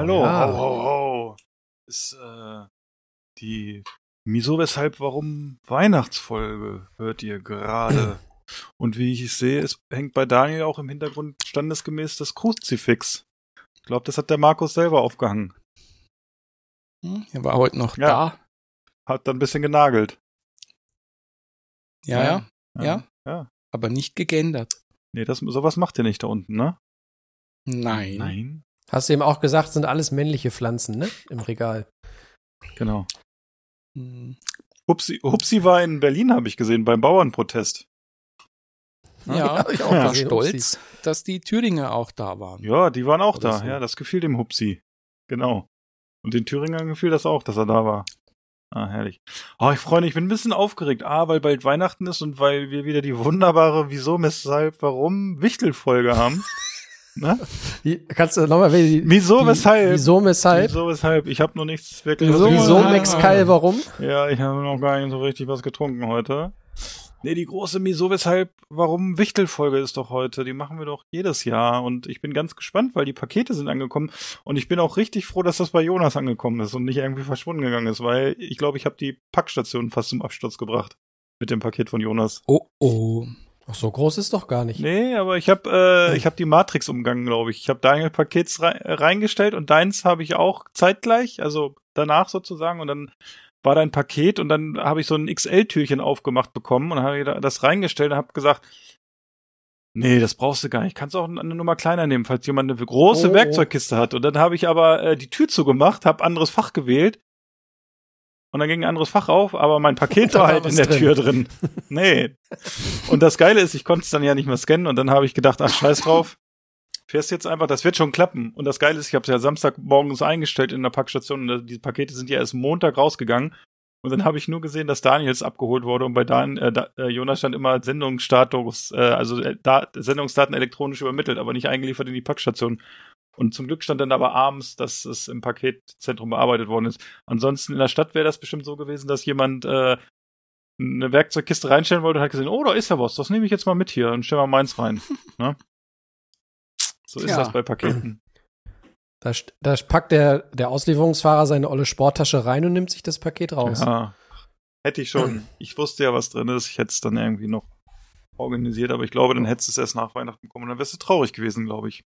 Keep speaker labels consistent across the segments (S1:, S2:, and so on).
S1: Hallo, ja.
S2: Ho, ho, ho. Ist äh, die Wieso, weshalb, warum Weihnachtsfolge hört ihr gerade? Und wie ich sehe, es hängt bei Daniel auch im Hintergrund standesgemäß das Kruzifix. Ich glaube, das hat der Markus selber aufgehangen.
S1: Hm, Er war heute noch
S2: Ja.
S1: da.
S2: Hat dann ein bisschen genagelt.
S1: Ja, ja, ja.
S2: ja.
S1: Aber nicht gegendert.
S2: Nee, das, sowas macht ihr nicht da unten, ne?
S1: Nein.
S2: Nein.
S3: Hast du eben auch gesagt, sind alles männliche Pflanzen, ne? Im Regal.
S2: Genau.
S1: Hm.
S2: Hupsi, Hupsi war in Berlin, habe ich gesehen, beim Bauernprotest.
S1: Ja,
S3: hab ich auch
S1: ich war stolz, dass die Thüringer auch da waren.
S2: Ja, die waren auch
S1: Oder
S2: da.
S1: so.
S2: Ja, das gefiel dem Hupsi. Genau. Und den Thüringern gefiel das auch, dass er da war. Ah, herrlich. Oh, ich freue mich, ich bin ein bisschen aufgeregt. Ah, weil bald Weihnachten ist und weil wir wieder die wunderbare Wieso, weshalb, warum Wichtelfolge haben. ne?
S3: Kannst du nochmal, die,
S2: Wieso, weshalb?
S3: Wieso, weshalb?
S2: Wieso, weshalb? Ich habe noch nichts wirklich.
S1: Wieso,
S3: Wieso,
S1: Ah.
S3: Mexcal, warum?
S2: Ja, ich habe noch gar nicht so richtig was getrunken heute. Nee, die große Wieso, weshalb, warum Wichtelfolge ist doch heute. Die machen wir doch jedes Jahr. Und ich bin ganz gespannt, weil die Pakete sind angekommen. Und ich bin auch richtig froh, dass das bei Jonas angekommen ist und nicht irgendwie verschwunden gegangen ist, weil ich glaube, ich habe die Packstation fast zum Absturz gebracht. Mit dem Paket von Jonas.
S1: Oh, oh.
S3: Ach, so groß ist doch gar nicht.
S2: Nee, aber ich habe äh, ich hab die Matrix umgangen, glaube ich. Ich habe Daniel Pakets rei reingestellt und deins habe ich auch zeitgleich, also danach sozusagen. Und dann war da ein Paket und dann habe ich so ein XL-Türchen aufgemacht bekommen und habe da- das reingestellt und habe gesagt, nee, das brauchst du gar nicht. Kannst auch eine Nummer kleiner nehmen, falls jemand eine große
S3: oh.
S2: Werkzeugkiste hat. Und dann habe ich aber äh, die Tür zugemacht, habe anderes Fach gewählt und dann ging ein anderes Fach auf, aber mein Paket war halt in der
S3: drin.
S2: Tür drin. Nee. Und das Geile ist, ich konnte es dann ja nicht mehr scannen und dann habe ich gedacht, ach scheiß drauf. Fährst jetzt einfach, das wird schon klappen. Und das Geile ist, ich habe es ja Samstagmorgens eingestellt in der Packstation und die Pakete sind ja erst Montag rausgegangen. Und dann habe ich nur gesehen, dass Daniels abgeholt wurde und bei Dan, äh, da, äh, Jonas stand immer Sendungsstatus, äh, also äh, da, Sendungsdaten elektronisch übermittelt, aber nicht eingeliefert in die Packstation. Und zum Glück stand dann aber abends, dass es im Paketzentrum bearbeitet worden ist. Ansonsten in der Stadt wäre das bestimmt so gewesen, dass jemand äh, eine Werkzeugkiste reinstellen wollte und hat gesehen, oh, da ist ja was, das nehme ich jetzt mal mit hier und stell mal meins rein. ne? So ist
S1: Tja.
S2: das bei Paketen.
S3: Da, da packt der, der Auslieferungsfahrer seine olle Sporttasche rein und nimmt sich das Paket raus.
S2: Ja. Hätte ich schon. Ich wusste ja, was drin ist. Ich hätte es dann irgendwie noch organisiert, aber ich glaube, dann hättest du es erst nach Weihnachten bekommen. Und dann wärst du traurig gewesen, glaube ich.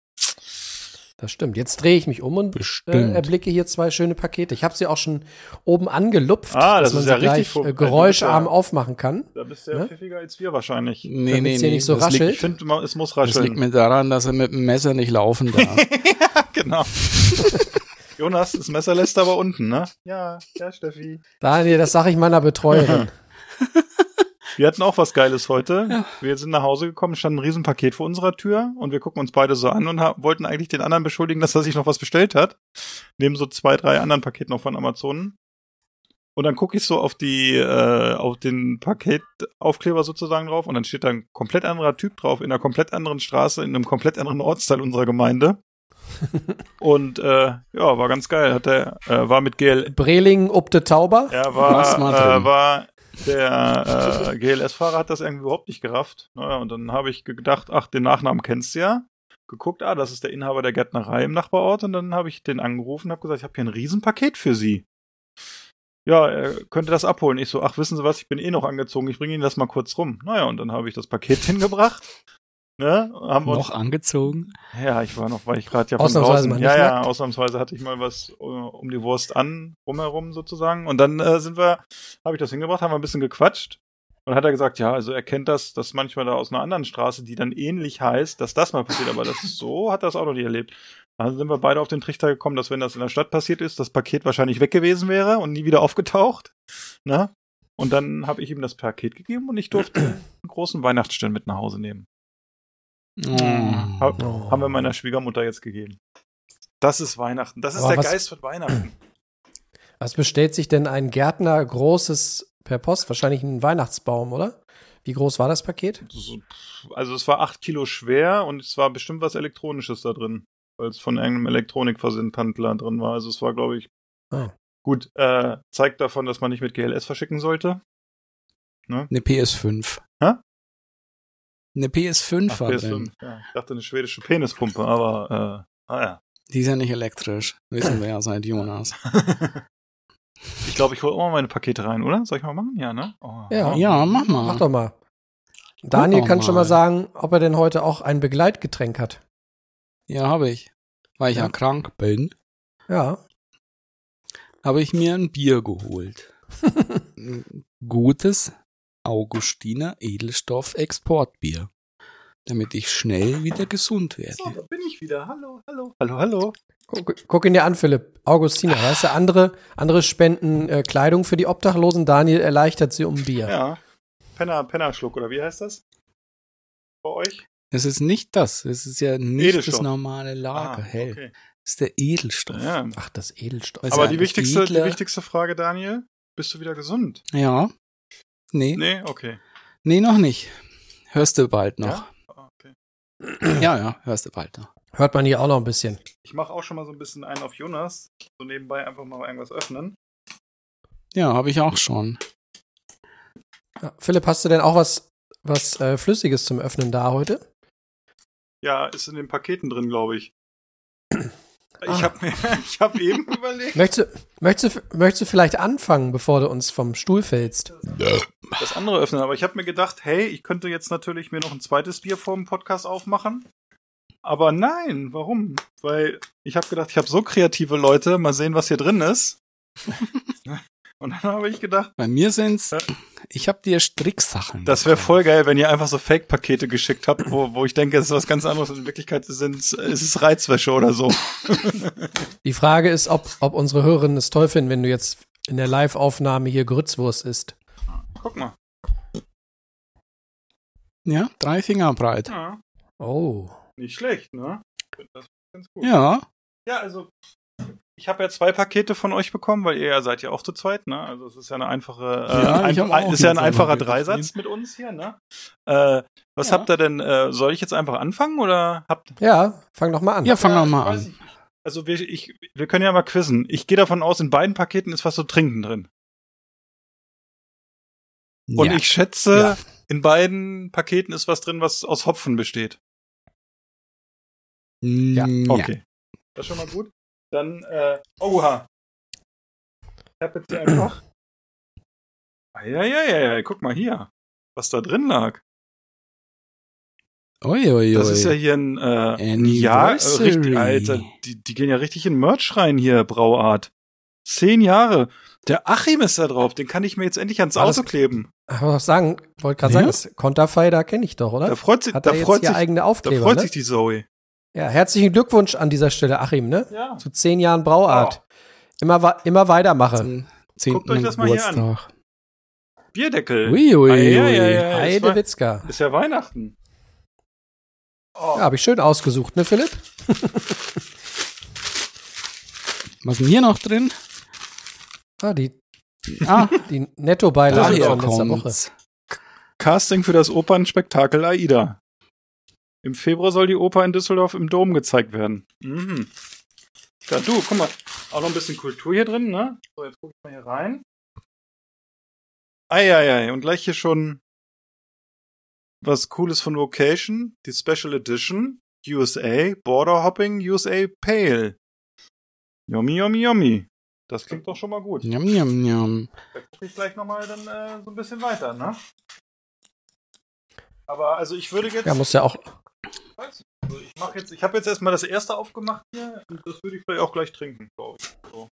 S3: Das stimmt. Jetzt drehe ich mich um und äh, erblicke hier zwei schöne Pakete. Ich habe sie auch schon oben angelupft,
S2: Ah,
S3: dass
S2: das
S3: man
S2: ist
S3: sie
S2: ja richtig
S3: gleich äh, geräuscharm
S2: Ja.
S3: aufmachen kann.
S2: Da bist du ja
S3: Ne?
S2: pfiffiger als wir wahrscheinlich.
S1: Nee,
S3: Damit's
S1: nee, nee.
S3: nicht so
S1: das
S3: raschelt.
S2: Ich finde, es muss
S1: liegt, das liegt
S2: rascheln.
S1: mir daran, dass er mit dem Messer nicht laufen darf.
S2: genau. Jonas, das Messer lässt aber unten, ne? Ja, ja, Steffi.
S3: Daniel, das sage ich meiner Betreuerin.
S2: Wir hatten auch was Geiles heute. Wir sind nach Hause gekommen, stand ein Riesenpaket vor unserer Tür und wir gucken uns beide so an und wollten eigentlich den anderen beschuldigen, dass er sich noch was bestellt hat. Neben so zwei, drei anderen Paketen noch von Amazon. Und dann gucke ich so auf die, äh, auf den Paketaufkleber sozusagen drauf und dann steht da ein komplett anderer Typ drauf, in einer komplett anderen Straße, in einem komplett anderen Ortsteil unserer Gemeinde. und äh, ja, war ganz geil. Hat der, äh, war mit GL,
S3: Breling ob de Tauber.
S2: er war, äh, war der äh, GLS-Fahrer hat das irgendwie überhaupt nicht gerafft. Naja, und dann habe ich gedacht, ach, den Nachnamen kennst du ja. Geguckt, ah, das ist der Inhaber der Gärtnerei im Nachbarort. Und dann habe ich den angerufen und habe gesagt, ich habe hier ein Riesenpaket für Sie. Ja, er könnte das abholen. Ich so, ach, wissen Sie was, ich bin eh noch angezogen, ich bringe Ihnen das mal kurz rum. Naja, und dann habe ich das Paket hingebracht. Ne, haben wir uns
S1: noch angezogen?
S2: ja, ich war noch, weil ich gerade ja von
S3: Ausnahmsweise
S2: draußen,
S3: mal nicht
S2: ja, ja, ausnahmsweise hatte ich mal was äh, um die Wurst an, rumherum sozusagen. Und dann äh, sind wir, habe ich das hingebracht, haben wir ein bisschen gequatscht. Und hat er gesagt, ja, also er kennt das, dass manchmal da aus einer anderen Straße, die dann ähnlich heißt, dass das mal passiert, aber das so, hat er das auch noch nie erlebt. Also sind wir beide auf den Trichter gekommen, dass wenn das in der Stadt passiert ist, das Paket wahrscheinlich weg gewesen wäre und nie wieder aufgetaucht. Ne? Und dann habe ich ihm das Paket gegeben und ich durfte einen großen Weihnachtsstern mit nach Hause nehmen.
S1: Oh.
S2: Ha
S3: Oh.
S2: Haben wir meiner Schwiegermutter jetzt gegeben. Das ist Weihnachten. Das ist
S3: Aber
S2: der
S3: was-
S2: Geist von Weihnachten.
S3: Was bestellt sich denn ein Gärtner großes per Post? Wahrscheinlich ein Weihnachtsbaum, oder? Wie groß war das Paket?
S2: So, Also es war acht Kilo schwer und es war bestimmt was Elektronisches da drin, weil es von irgendeinem Elektronikversendhandler drin war. Also es war, glaube ich,
S3: Ah.
S2: gut. Äh, zeigt davon, dass man nicht mit GLS verschicken sollte.
S1: Eine PS5.
S2: Hä?
S1: Eine PS5
S2: Ach,
S1: war
S2: PS5.
S1: drin.
S2: Ja, ich dachte eine schwedische Penispumpe, aber äh, ah ja.
S1: Die ist ja nicht elektrisch. Wissen wir ja seit Jonas.
S2: ich glaube, ich hole auch mal meine Pakete rein, oder? Soll ich mal machen? Ja, ne? Oh.
S3: Ja.
S1: Ja, mach mal.
S3: Mach doch mal. Daniel
S1: doch
S3: kann schon
S1: mal.
S3: mal sagen, ob er denn heute auch ein Begleitgetränk hat.
S1: Ja, habe ich. Weil ich ja.
S3: Ja.
S1: krank bin,
S3: Ja.
S1: habe ich mir ein Bier geholt. Ein Gutes Augustiner Edelstoff Exportbier. Damit ich schnell wieder gesund
S2: So,
S1: werde.
S2: da bin ich wieder. Hallo, hallo. Hallo, hallo.
S3: Guck, guck ihn dir an, Philipp. Augustiner, weißt du, andere, andere spenden äh, Kleidung für die Obdachlosen. Daniel erleichtert sie um Bier.
S2: Ja. Penner, Pennerschluck, oder wie heißt das? Bei euch?
S1: Es ist nicht das. Es ist ja nicht
S2: Edelstoff.
S1: das normale Lager.
S2: Ah,
S1: hell.
S2: okay.
S1: Es ist der Edelstoff.
S2: Ja.
S3: Ach, das Edelstoff.
S1: Was
S2: Aber
S1: ja
S2: die
S1: das
S2: wichtigste, die wichtigste Frage, Daniel, bist du wieder gesund?
S1: Ja. Nee,
S2: Nee, okay.
S1: nee, noch nicht. Hörst du bald noch.
S2: Ja? Ah, okay.
S1: Ja, ja, hörst du bald noch.
S3: Hört man hier auch noch ein bisschen.
S2: Ich mache auch schon mal so ein bisschen einen auf Jonas. So nebenbei einfach mal irgendwas öffnen.
S1: Ja, habe ich auch schon.
S3: Ja. Philipp, hast du denn auch was, was äh, Flüssiges zum Öffnen da heute?
S2: Ja, ist in den Paketen drin, glaube ich. Ich
S3: Ah.
S2: habe mir, ich habe eben überlegt.
S3: Möchtest du, möchtest, du, möchtest du vielleicht anfangen, bevor du uns vom Stuhl fällst?
S2: das andere öffnen, aber ich habe mir gedacht, hey, ich könnte jetzt natürlich mir noch ein zweites Bier vor dem Podcast aufmachen. Aber nein, warum? Weil ich habe gedacht, ich habe so kreative Leute, mal sehen, was hier drin ist. Und dann habe ich gedacht,
S1: Bei mir sind's, ich habe dir Stricksachen.
S2: das wäre voll geil, wenn ihr einfach so Fake-Pakete geschickt habt, wo, wo ich denke, es ist was ganz anderes. In Wirklichkeit sind, ist es Reizwäsche oder so.
S3: Die Frage ist, ob, ob unsere Hörerinnen es toll finden, wenn du jetzt in der Live-Aufnahme hier Grützwurst isst.
S2: Guck mal.
S1: Ja, drei Finger breit.
S2: Ja,
S3: Oh.
S2: nicht schlecht, ne? Das ist ganz gut.
S1: Ja,
S2: Ja, also ich habe ja zwei Pakete von euch bekommen, weil ihr ja seid ja auch zu zweit, ne? Also es ist ja eine einfache, äh,
S1: Ja, ich hab auch
S2: ist ja ein einfacher
S1: ein Paket
S2: Dreisatz mit uns hier, ne? Äh, was
S1: Ja.
S2: habt ihr denn? Äh, soll ich jetzt einfach anfangen oder habt?
S3: Ja, fang doch mal an.
S1: ja, fang
S2: Ja,
S1: doch mal
S2: ich
S1: an.
S2: nicht. Also wir, ich, wir können ja mal quizzen. Ich gehe davon aus, in beiden Paketen ist was zu trinken drin. Und ich schätze,
S1: Ja.
S2: in beiden Paketen ist was drin, was aus Hopfen besteht.
S1: ja.
S2: Okay. Das ist schon mal gut. Dann, äh, oha. Ich hab jetzt hier einfach. Eieieiei, guck mal hier, was da drin lag.
S1: Uiuiui.
S2: Das ist ja hier ein, äh,
S1: Anniversary.
S2: richtig, Alter, die, die gehen ja richtig in Merch rein hier, Brauart. Zehn Jahre. Der Achim ist da drauf, den kann ich mir jetzt endlich ans
S3: das-
S2: Auto kleben.
S3: Ich sagen, wollte gerade
S1: Ja?
S3: sagen, das Konterfei, da kenne ich doch, oder?
S2: Da freut sich, da freut sich,
S3: eigene
S2: da
S3: Aufkleber,
S2: freut
S3: ne?
S2: sich die Zoe.
S3: Ja, herzlichen Glückwunsch an dieser Stelle, Achim, ne?
S2: Ja.
S3: Zu zehn Jahren Brauart. Immer, wa- immer weitermachen.
S2: Guckt euch
S1: zehnten
S2: das mal hier an.
S1: Geburtstag.
S2: Bierdeckel.
S1: Uiuiui.
S2: Eieieiei, es war-
S3: Heide Witzka.
S2: Ist ja Weihnachten. Oh.
S3: Ja, habe ich schön ausgesucht, ne, Philipp?
S1: Was ist denn hier noch drin?
S3: Ah, die,
S1: Ah,
S3: die Nettobeilage von letzter Woche.
S2: Casting für das Opernspektakel Aida. Im Februar soll die Oper in Düsseldorf im Dom gezeigt werden. Mhm. Ja, du, guck mal, auch noch ein bisschen Kultur hier drin, ne? So, jetzt guck ich mal hier rein. Eieiei, und gleich hier schon was Cooles von Vocation, die Special Edition, USA, Border Hopping, USA Pale. Yummy, yummy, yummy. Das klingt doch schon mal gut.
S1: Njam, njam, njam.
S2: Da gucke ich gleich nochmal dann äh, so ein bisschen weiter, ne? Aber also ich würde jetzt.
S3: Ja, muss ja auch.
S2: Weiß nicht, also ich mache jetzt, ich habe jetzt erstmal das erste aufgemacht hier und das würde ich vielleicht auch gleich trinken, glaube ich. So.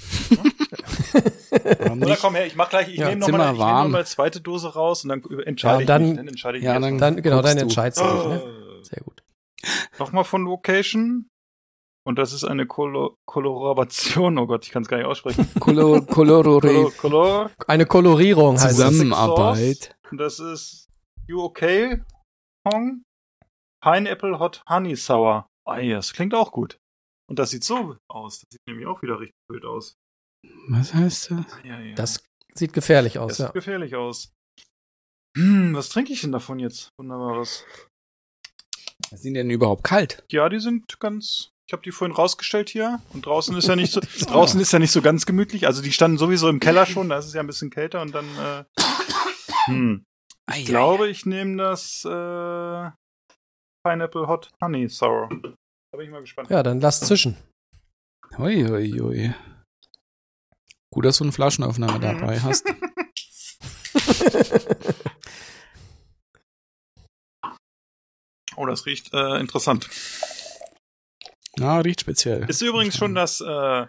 S2: Oder komm her, ich mach gleich, ich
S3: Ja,
S2: nehme nochmal noch mal
S1: warm.
S2: eine zweite Dose raus und dann entscheide
S3: Ja,
S2: ich
S3: dann-
S2: mich. Dann entscheide ich
S1: ja,
S2: mich
S1: dann-.
S3: Dann, genau, dann entscheidest du dich, ne?
S2: Oh.
S3: Sehr gut.
S2: Nochmal von Location. Und das ist eine Kolo Koloration. Oh Gott, ich kann es gar nicht aussprechen.
S1: Color.
S2: Color, Color.
S3: Eine Kolorierung heißt das.
S1: Zusammenarbeit.
S2: Und das ist You okay, Hong? Pineapple Hot Honey Sour. Ah, ja, das klingt auch gut. Und das sieht so aus. Das sieht nämlich auch wieder richtig wild aus.
S1: Was heißt das?
S2: Ja, ja.
S3: Das sieht gefährlich
S2: das
S3: aus,
S2: sieht
S3: ja.
S2: gefährlich aus. Hm, was trinke ich denn davon jetzt? Wunderbares.
S1: Sind die denn überhaupt kalt?
S2: Ja, die sind ganz. Ich habe die vorhin rausgestellt hier und draußen ist ja nicht so draußen ist ja nicht so ganz gemütlich. Also die standen sowieso im Keller schon, da ist es ja ein bisschen kälter und dann äh, hm. Ich glaube, ich nehme das äh, Pineapple Hot Honey Sour. Da bin ich mal gespannt.
S3: Ja, dann lass zischen.
S1: Ui, ui, ui. Gut, dass du einen Flaschenaufnahme
S2: Mhm.
S1: dabei hast.
S2: Oh, das riecht äh, interessant.
S1: Ja, riecht speziell.
S2: Ist übrigens schon das äh,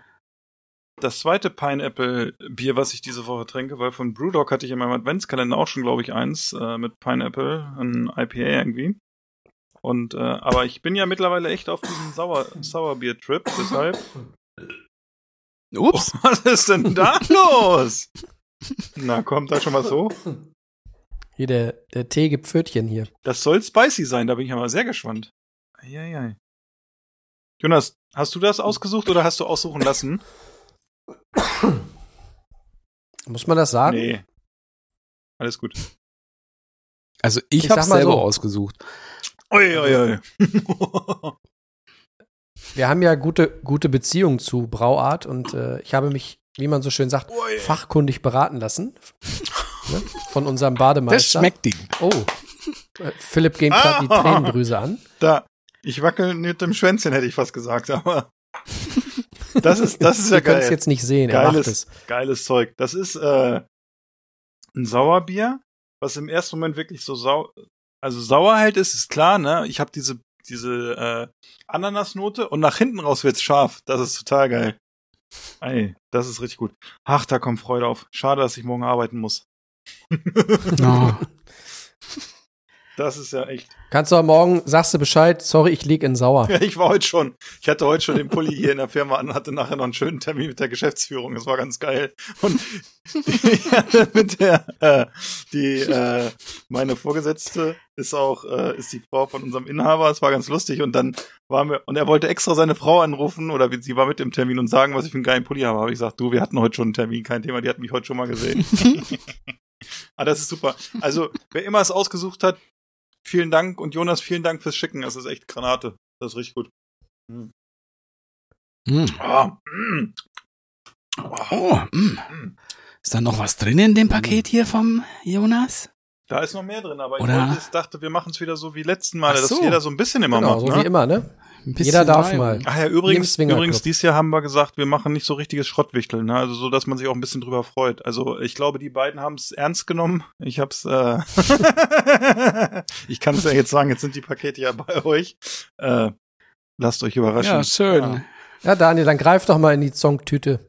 S2: das zweite Pineapple Bier, was ich diese Woche trinke, weil von Brewdog hatte ich in meinem Adventskalender auch schon, glaube ich, eins äh, mit Pineapple, ein IPA irgendwie. Und äh, aber ich bin ja mittlerweile echt auf diesem Sauer Sauerbier Trip, deshalb
S1: Ups.
S2: Was ist denn da los? Na, kommt da schon was hoch?
S3: Hier, der, der Tee gibt Pfötchen hier.
S2: Das soll spicy sein, da bin ich aber sehr gespannt. Eieiei. Jonas, hast du das ausgesucht oder hast du aussuchen lassen?
S3: Muss man das sagen?
S2: Nee. Alles gut.
S1: Also ich,
S3: Ich
S1: habe
S3: mal
S1: selber
S3: so.
S1: ausgesucht.
S2: Ui, ui, ui.
S3: Wir haben ja gute, gute Beziehungen zu Brauart und äh, ich habe mich, wie man so schön sagt,
S2: Ui.
S3: fachkundig beraten lassen. ne? Von unserem
S1: Das
S3: Bademeister.
S1: schmeckt ihm.
S3: Oh. Äh, Philipp geht gerade die
S2: Ah.
S3: Tränendrüse an.
S2: Da. Ich wackel mit dem Schwänzchen, hätte ich fast gesagt, aber. Das ist, das ist ja
S3: Ihr könnt es
S2: geil.
S3: jetzt nicht sehen, er macht
S2: Geiles,
S3: es.
S2: geiles Zeug. Das ist äh, ein Sauerbier, was im ersten Moment wirklich so sau also sauer halt ist, ist klar, ne? Ich habe diese diese äh, Ananasnote und nach hinten raus wird's scharf. Das ist total geil. Ey, das ist richtig gut. Ach, da kommt Freude auf. Schade, dass ich morgen arbeiten muss.
S1: Oh.
S2: Das ist ja echt.
S3: Kannst du am Morgen, sagst du Bescheid, sorry, ich lieg in Sauer.
S2: Ja, ich war heute schon. Ich hatte heute schon den Pulli hier in der Firma an und hatte nachher noch einen schönen Termin mit der Geschäftsführung. Das war ganz geil. Und ich hatte mit der, äh, die, äh, meine Vorgesetzte ist auch, äh, ist die Frau von unserem Inhaber. Es war ganz lustig. Und dann waren wir, und er wollte extra seine Frau anrufen oder sie war mit im Termin und sagen, was ich für einen geilen Pulli habe. Habe ich gesagt, du, wir hatten heute schon einen Termin, kein Thema. Die hat mich heute schon mal gesehen. ah, das ist super. Also, wer immer es ausgesucht hat, vielen Dank. Und Jonas, vielen Dank fürs Schicken. Das ist echt Granate. Das ist richtig gut.
S1: Mm.
S2: Mm.
S1: Oh, mm. Ist da noch was drin in dem Paket hier vom Jonas?
S2: Da ist noch mehr drin, aber ich
S1: Oder-
S2: wollte, ich dachte, wir machen es wieder so wie letzten Mal,
S1: Ach
S2: dass
S1: so.
S2: jeder so ein bisschen immer
S3: Genau,
S2: macht.
S3: so
S2: ne?
S3: wie immer, ne? Jeder darf mal.
S2: Ach ja, übrigens, übrigens, dieses Jahr haben wir gesagt, wir machen nicht so richtiges Schrottwichteln, ne? Also so, dass man sich auch ein bisschen drüber freut. Also ich glaube, die beiden haben es ernst genommen. Ich hab's, äh ich kann es ja jetzt sagen, jetzt sind die Pakete ja bei euch. Äh, lasst euch überraschen.
S1: Ja, schön.
S2: Ja.
S3: Ja, Daniel, dann greif doch mal in die Zongtüte.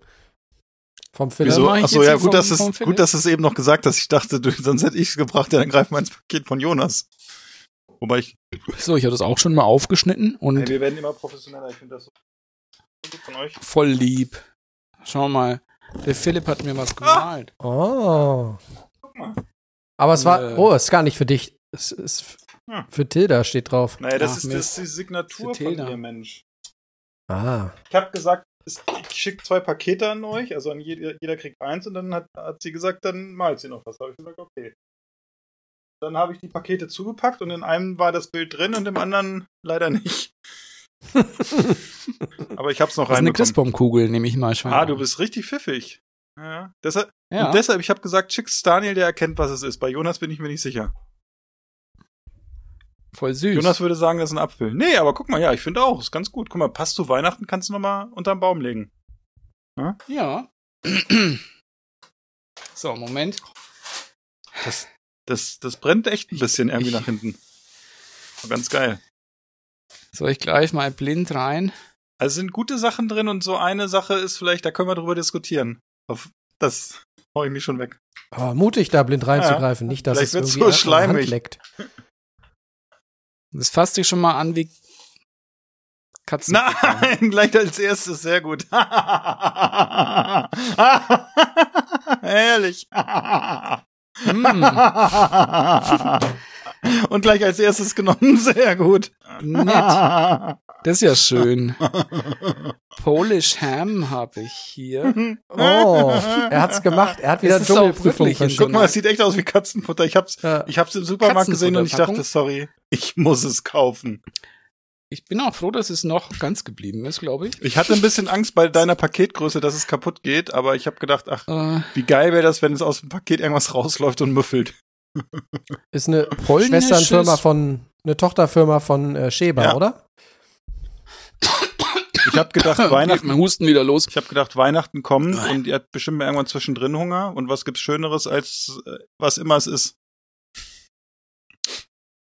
S3: Vom Philipp.
S2: Wieso? Achso,
S1: jetzt
S2: ja, gut,
S1: vom-
S2: dass es, gut, dass es eben noch gesagt hast. Ich dachte, du, sonst hätte ich es gebracht, ja, dann greif mal ins Paket von Jonas. Wobei ich,
S1: So, ich habe das auch schon mal aufgeschnitten und
S2: ey, wir werden immer professioneller. Ich finde das so von euch.
S1: voll lieb. Schau mal, der Philipp hat mir was gemalt.
S3: Oh.
S2: Guck mal.
S3: Aber es war,
S1: Äh.
S3: oh, ist gar nicht für dich. Es ist
S2: Hm.
S3: für Tilda steht drauf.
S2: Naja, das
S1: Ach,
S2: ist, das ist die Signatur
S1: Für
S2: von
S1: Tilda.
S2: ihr, Mensch.
S3: Ah.
S2: Ich habe gesagt, es- ich schicke zwei Pakete an euch, also an jeder, jeder kriegt eins und dann hat, hat sie gesagt, dann malt sie noch was. Da habe ich gesagt, okay. Dann habe ich die Pakete zugepackt und in einem war das Bild drin und im anderen leider nicht. Aber ich habe es noch
S1: Das ist eine. Christbaumkugel, nehme ich mal schon.
S2: Ah, du bist richtig pfiffig. Ja. Deshalb,
S1: ja.
S2: Und deshalb, ich habe gesagt, schick's Daniel, der erkennt, was es ist. Bei Jonas bin ich mir nicht sicher.
S1: voll süß.
S2: Jonas würde sagen, das ist ein Apfel. Nee, aber guck mal, ja, ich finde auch, ist ganz gut. Guck mal, passt zu Weihnachten, kannst du noch mal unterm Baum legen.
S1: ja. so, Moment.
S2: Das, das, das brennt echt ein bisschen irgendwie nach hinten. Ganz geil.
S1: Soll ich gleich mal blind rein?
S2: Also sind gute Sachen drin und so eine Sache ist vielleicht, da können wir drüber diskutieren. Auf, das hau ich mich schon weg.
S3: Aber mutig, da blind reinzugreifen. Nicht, dass es irgendwie
S2: so
S3: der Hand
S2: schleimig.
S3: leckt.
S1: Das fasst sich schon mal an wie Katzen.
S2: Nein, gleich als erstes, sehr gut. Herrlich.
S1: Mm.
S2: Und gleich als erstes genommen. Sehr gut.
S1: Nett. Das ist ja schön. Polish Ham habe ich hier.
S3: Oh, er hat's gemacht. Er hat wieder
S1: auch
S3: Dschungelprüfung.
S2: Guck mal, es sieht echt aus wie Katzenfutter. Ich hab's,
S3: Ja.
S2: ich hab's im Supermarkt gesehen und ich dachte, sorry, ich muss es kaufen.
S1: Ich bin auch froh, dass es noch ganz geblieben ist, glaube ich.
S2: Ich hatte ein bisschen Angst bei deiner Paketgröße, dass es kaputt geht, aber ich habe gedacht, ach,
S1: Äh,
S2: wie geil wäre das, wenn es aus dem Paket irgendwas rausläuft und müffelt.
S3: Ist eine Schwesternfirma von, eine Tochterfirma von äh, Schäber,
S2: Ja.
S3: oder?
S2: Ich habe gedacht, Weihnachten,
S1: mein Husten wieder los.
S2: ich habe gedacht, Weihnachten kommt und ihr habt bestimmt irgendwann zwischendrin Hunger und was gibt's Schöneres als äh, was immer es ist.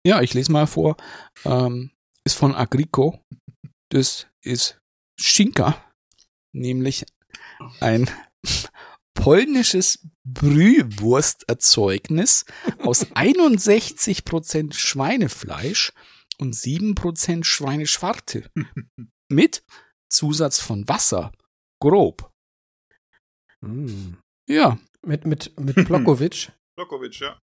S1: Ja, ich lese mal vor. Ähm, ist von Agrico. Das ist Schinka. Nämlich ein polnisches Brühwursterzeugnis aus 61% Schweinefleisch und 7% Schweineschwarte. Mit Zusatz von Wasser. Grob.
S3: Mm.
S1: Ja,
S3: Mit, mit, mit Plokowitsch.
S2: Lokovic, ja.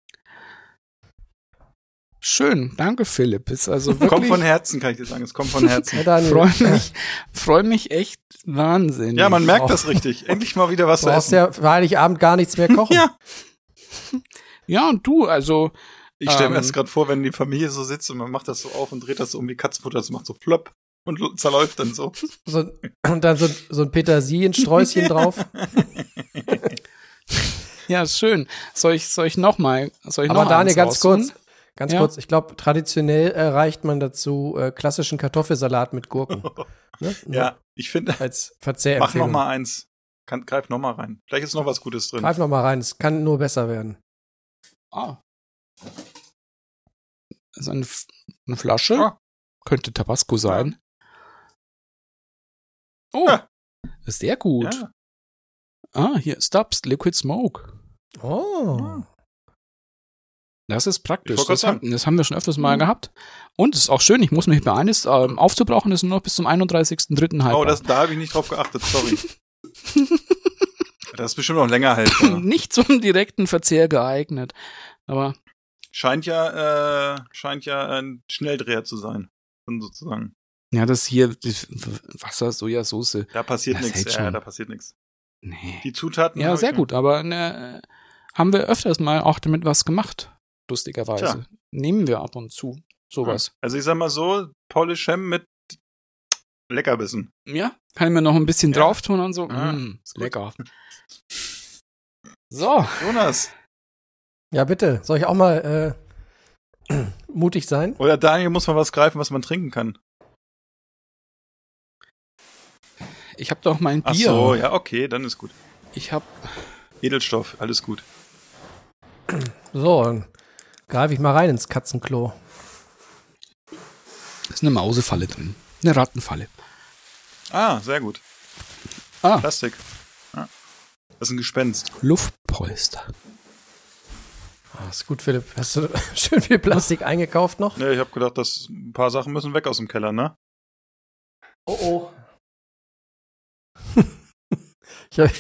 S1: Schön. Danke, Philipp. Ist also wirklich.
S2: Kommt von Herzen, kann ich dir sagen. Es kommt von Herzen.
S3: Ja,
S1: Freue mich, freu mich echt wahnsinnig.
S2: Ja, man merkt
S3: Auch.
S2: das richtig. Endlich mal wieder was
S3: du
S2: zu
S3: brauchst
S2: essen.
S3: ja für Heiligabend gar nichts mehr kochen.
S2: Ja.
S1: Ja, und du, also,
S2: Ich stelle mir
S1: Ähm.
S2: jetzt gerade vor, wenn die Familie so sitzt und man macht das so auf und dreht das so um wie Katzenfutter, das macht so flop und zerläuft dann so.
S3: So, und dann so, so ein Petersiliensträußchen drauf.
S1: ja, schön. Soll ich, soll ich noch mal, soll ich
S3: Aber
S1: noch
S3: Daniel, ganz kurz. Ganz
S1: Ja.
S3: kurz, ich glaube, traditionell erreicht man dazu äh, klassischen Kartoffelsalat mit Gurken. Ne?
S2: Ja, ich finde,
S3: Als
S2: mach
S3: Verzehrempfehlung.
S2: noch mal eins. Kann, greif noch mal rein. Vielleicht ist noch was Gutes drin.
S3: Greif noch mal rein, es kann nur besser werden.
S1: Ah. Das ist eine, F- eine Flasche.
S2: Ah.
S1: Könnte Tabasco sein. Oh,
S2: Ja.
S1: ist sehr gut.
S2: Ja.
S1: Ah, hier, Stubbs, Liquid Smoke.
S3: Oh.
S1: Das ist praktisch. Das, haben- das haben wir schon öfters mal gehabt. Und es ist auch schön, ich muss mich beeilen, es ähm, aufzubrauchen, das ist nur noch bis zum 31.03. haltbar.
S2: Oh, das, da habe ich nicht drauf geachtet, sorry. das ist bestimmt noch länger haltbar.
S1: Nicht zum direkten Verzehr geeignet. Aber
S2: Scheint ja, äh, scheint ja ein Schnelldreher zu sein. Sozusagen.
S1: ja, das hier, das Wasser, Sojasauce.
S2: Da passiert
S1: Das
S2: nichts. Ja, da passiert nichts.
S1: Nee.
S2: Die Zutaten.
S1: Ja, sehr gut, aber ne, haben wir öfters mal auch damit was gemacht. Lustigerweise.
S2: Tja.
S1: Nehmen wir ab und zu sowas.
S2: Also ich sag mal so, Polish Ham mit Leckerbissen.
S1: Ja, kann ich mir noch ein bisschen
S2: Ja.
S1: drauf tun und so.
S2: Ah,
S1: Mm,
S2: ist
S1: lecker. So,
S2: Jonas.
S3: Ja, bitte. Soll ich auch mal äh, mutig sein?
S2: Oder Daniel muss mal was greifen, was man trinken kann.
S1: ich habe doch mein
S2: Ach
S1: Bier.
S2: so, ja, okay, dann ist gut.
S1: Ich habe
S2: Edelstoff, alles gut.
S3: So, dann greife ich mal rein ins Katzenklo.
S1: ist eine Mausefalle drin. Eine Rattenfalle.
S2: Ah, sehr gut.
S1: Ah,
S2: Plastik. Ja. Das ist ein Gespenst.
S1: Luftpolster.
S3: Ah, ist gut, Philipp. Hast du schön viel Plastik eingekauft noch?
S2: Ne, ich habe gedacht, dass ein paar Sachen müssen weg aus dem Keller, ne?
S3: Oh oh. ich hab,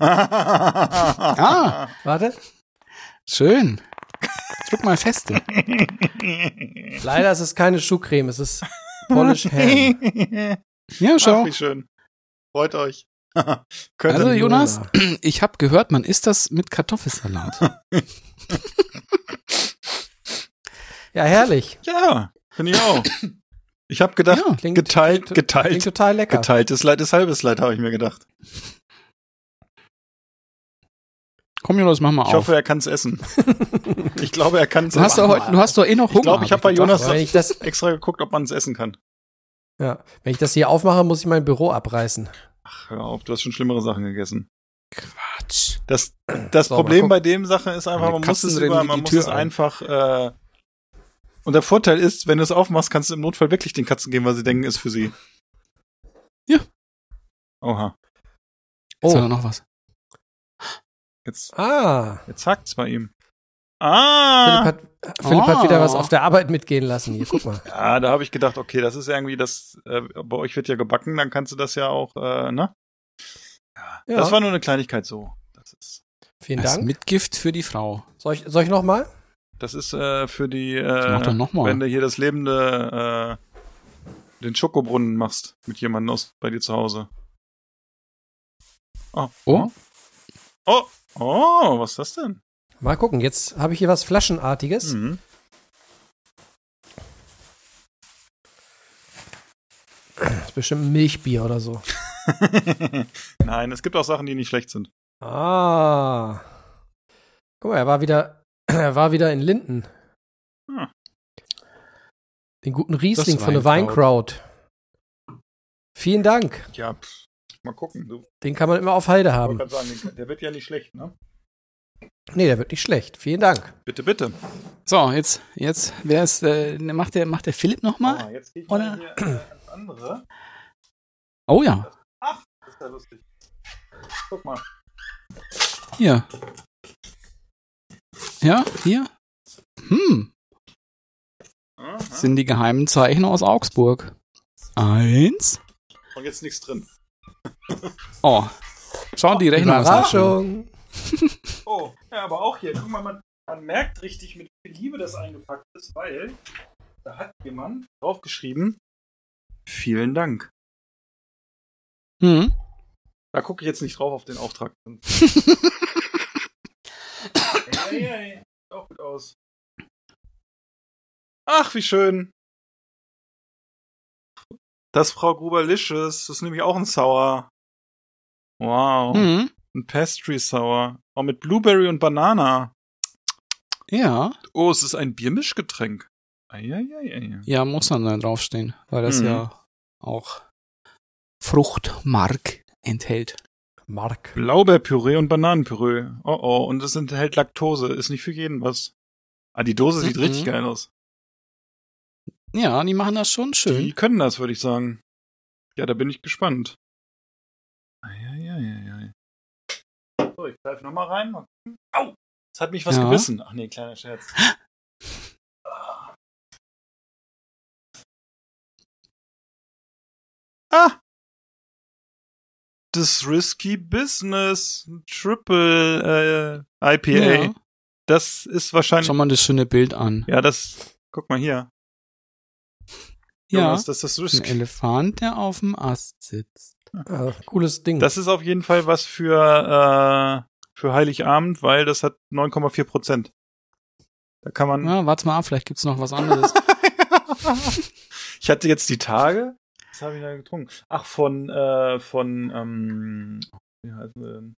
S1: Ah,
S3: warte.
S1: schön. Drück mal feste.
S3: Leider ist es keine Schuhcreme, es ist Polish Ham.
S1: Ja,
S2: Ach,
S1: schau.
S2: wie schön. Freut euch. Könnt
S1: Also Jonas, ich habe gehört, man isst das mit Kartoffelsalat.
S3: Ja, herrlich.
S2: Ja, finde ich auch. Ich habe gedacht,
S1: Ja,
S3: Klingt,
S2: geteilt,
S3: klingt,
S2: geteilt,
S3: Klingt total lecker.
S2: geteiltes Leid ist halbes Leid, habe ich mir gedacht.
S1: Komm Jonas, mach mal
S2: Ich
S1: auf.
S2: hoffe, er kann es essen. ich glaube, er kann es
S1: du hast doch heute, du hast doch eh noch Hunger.
S2: Ich glaube, ich habe bei
S1: gedacht.
S2: Jonas
S3: ich das,
S2: extra geguckt, ob man es essen kann.
S3: ja, wenn ich das hier aufmache, muss ich mein Büro abreißen.
S2: Ach, hör auf, du hast schon schlimmere Sachen gegessen.
S1: Quatsch.
S2: Das, das
S3: So,
S2: Problem bei dem Sache ist einfach, man muss es über,
S1: die
S2: man muss
S1: Tür
S2: es
S1: ein.
S2: einfach, äh, und der Vorteil ist, wenn du es aufmachst, kannst du im Notfall wirklich den Katzen geben, weil sie denken, ist für sie.
S1: Ja.
S2: Oha.
S1: Jetzt
S3: Oh.
S1: hat er noch was.
S2: Jetzt,
S3: Ah,
S2: jetzt hackt's bei ihm.
S3: Philipp,
S2: Ah!
S3: hat, Philipp hat wieder was
S1: Oh.
S3: auf der Arbeit mitgehen lassen. Hier, guck mal.
S2: Ja, da habe ich gedacht, okay, das ist irgendwie das, äh, bei euch wird ja gebacken, dann kannst du das ja auch, äh, ne? Ja,
S3: Ja.
S2: Das war nur eine Kleinigkeit so. Das ist,
S3: Vielen
S1: Als
S3: Dank.
S1: Mitgift für die Frau.
S3: Soll ich, soll ich noch mal?
S2: Das ist äh, für die,
S1: mach
S2: äh,
S1: doch noch mal.
S2: wenn du hier das lebende, äh, den Schokobrunnen machst mit jemandem aus bei dir zu Hause. Oh.
S1: Oh.
S2: Oh. Oh, was ist das denn?
S3: Mal gucken, jetzt habe ich hier was Flaschenartiges.
S2: Mhm.
S3: Das ist bestimmt ein Milchbier oder so.
S2: Nein, es gibt auch Sachen, die nicht schlecht sind.
S3: Ah. Guck mal, er war wieder, er war wieder in Linden.
S2: Hm.
S3: Den guten Riesling von der
S1: Weinkraut.
S3: Vielen Dank.
S2: Ja, pff, mal gucken. Du
S3: Den kann man immer auf Halde haben.
S2: sagen, der wird ja nicht schlecht, ne?
S3: Nee, der wird nicht schlecht. Vielen Dank.
S2: Bitte, bitte.
S1: So, jetzt, jetzt, wer ist, äh, macht der, macht der Philipp nochmal?
S2: Ah, jetzt gehe ich
S1: Oder-
S2: mal hier äh, ans andere.
S1: Oh ja,
S2: Ach, das ist ja lustig. Guck mal.
S1: hier. Ja, hier. Hm,
S2: Aha.
S1: sind die geheimen Zeichen aus Augsburg. Eins.
S2: Und jetzt nichts drin.
S1: Oh, schau, die Rechnung ist.
S3: Überraschung.
S2: Oh, ja, aber auch hier. Guck mal, man, man merkt richtig, mit wie viel Liebe das eingepackt ist, weil da hat jemand draufgeschrieben, vielen Dank.
S1: Hm.
S2: Da gucke ich jetzt nicht drauf auf den Auftrag. hey. Sieht auch gut aus. Ach, wie schön. Das Frau Gruber-Licious. Das ist nämlich auch ein Sour. Wow.
S1: Hm.
S2: Ein Pastry Sour. Auch mit Blueberry und Banana.
S1: Ja,
S2: Oh, es ist ein Biermischgetränk. Eieiei.
S1: ja, muss dann da draufstehen, weil das
S2: Mhm.
S1: ja auch Fruchtmark enthält.
S3: Mark.
S2: Blaubeerpüree und Bananenpüree. Oh oh, und es enthält Laktose. Ist nicht für jeden was. Ah, die Dose sieht
S1: Mhm.
S2: richtig geil aus.
S1: Ja, die machen das schon
S2: Die
S1: schön.
S2: können das, würde ich sagen. Ja, da bin ich gespannt. Eieiei. So, ich greife nochmal rein. Au! Es hat mich was
S1: Ja.
S2: gebissen. Ach nee, kleiner Scherz. Ah! Das Risky Business Triple äh, IPA.
S1: Ja.
S2: Das ist wahrscheinlich.
S1: Schau mal das schöne Bild an.
S2: Ja, das. Guck mal hier.
S1: Ja,
S2: Jonas, das ist das
S1: ein
S2: Risky.
S1: Elefant, der auf dem Ast sitzt.
S3: Äh, cooles Ding.
S2: Das ist auf jeden Fall was für, äh, für Heiligabend, weil das hat 9,4 Prozent. Da kann man.
S1: Ja, warte mal ab, vielleicht gibt's noch was anderes.
S2: ich hatte jetzt die Tage. Was habe ich da getrunken? Ach, von, äh, von, ähm, wie heißt denn?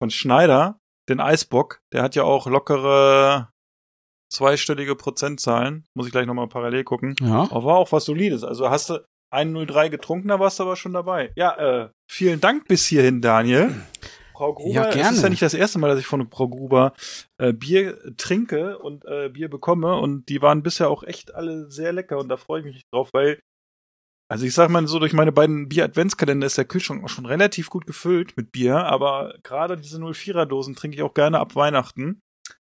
S2: von Schneider, den Eisbock. Der hat ja auch lockere zweistellige Prozentzahlen. Muss ich gleich nochmal parallel gucken.
S1: ja.
S2: Aber war auch was Solides. Also hast du 103 getrunken, da warst du aber schon dabei. Ja, äh, vielen Dank bis hierhin, Daniel. Frau Gruber,
S1: Ja,
S2: es
S1: gerne.
S2: ist ja nicht das erste Mal, dass ich von Frau Gruber äh, Bier trinke und äh, Bier bekomme. Und die waren bisher auch echt alle sehr lecker und da freue ich mich drauf, weil, also ich sag mal so, durch meine beiden Bier-Adventskalender ist der Kühlschrank auch schon relativ gut gefüllt mit Bier, aber gerade diese 04er-Dosen trinke ich auch gerne ab Weihnachten.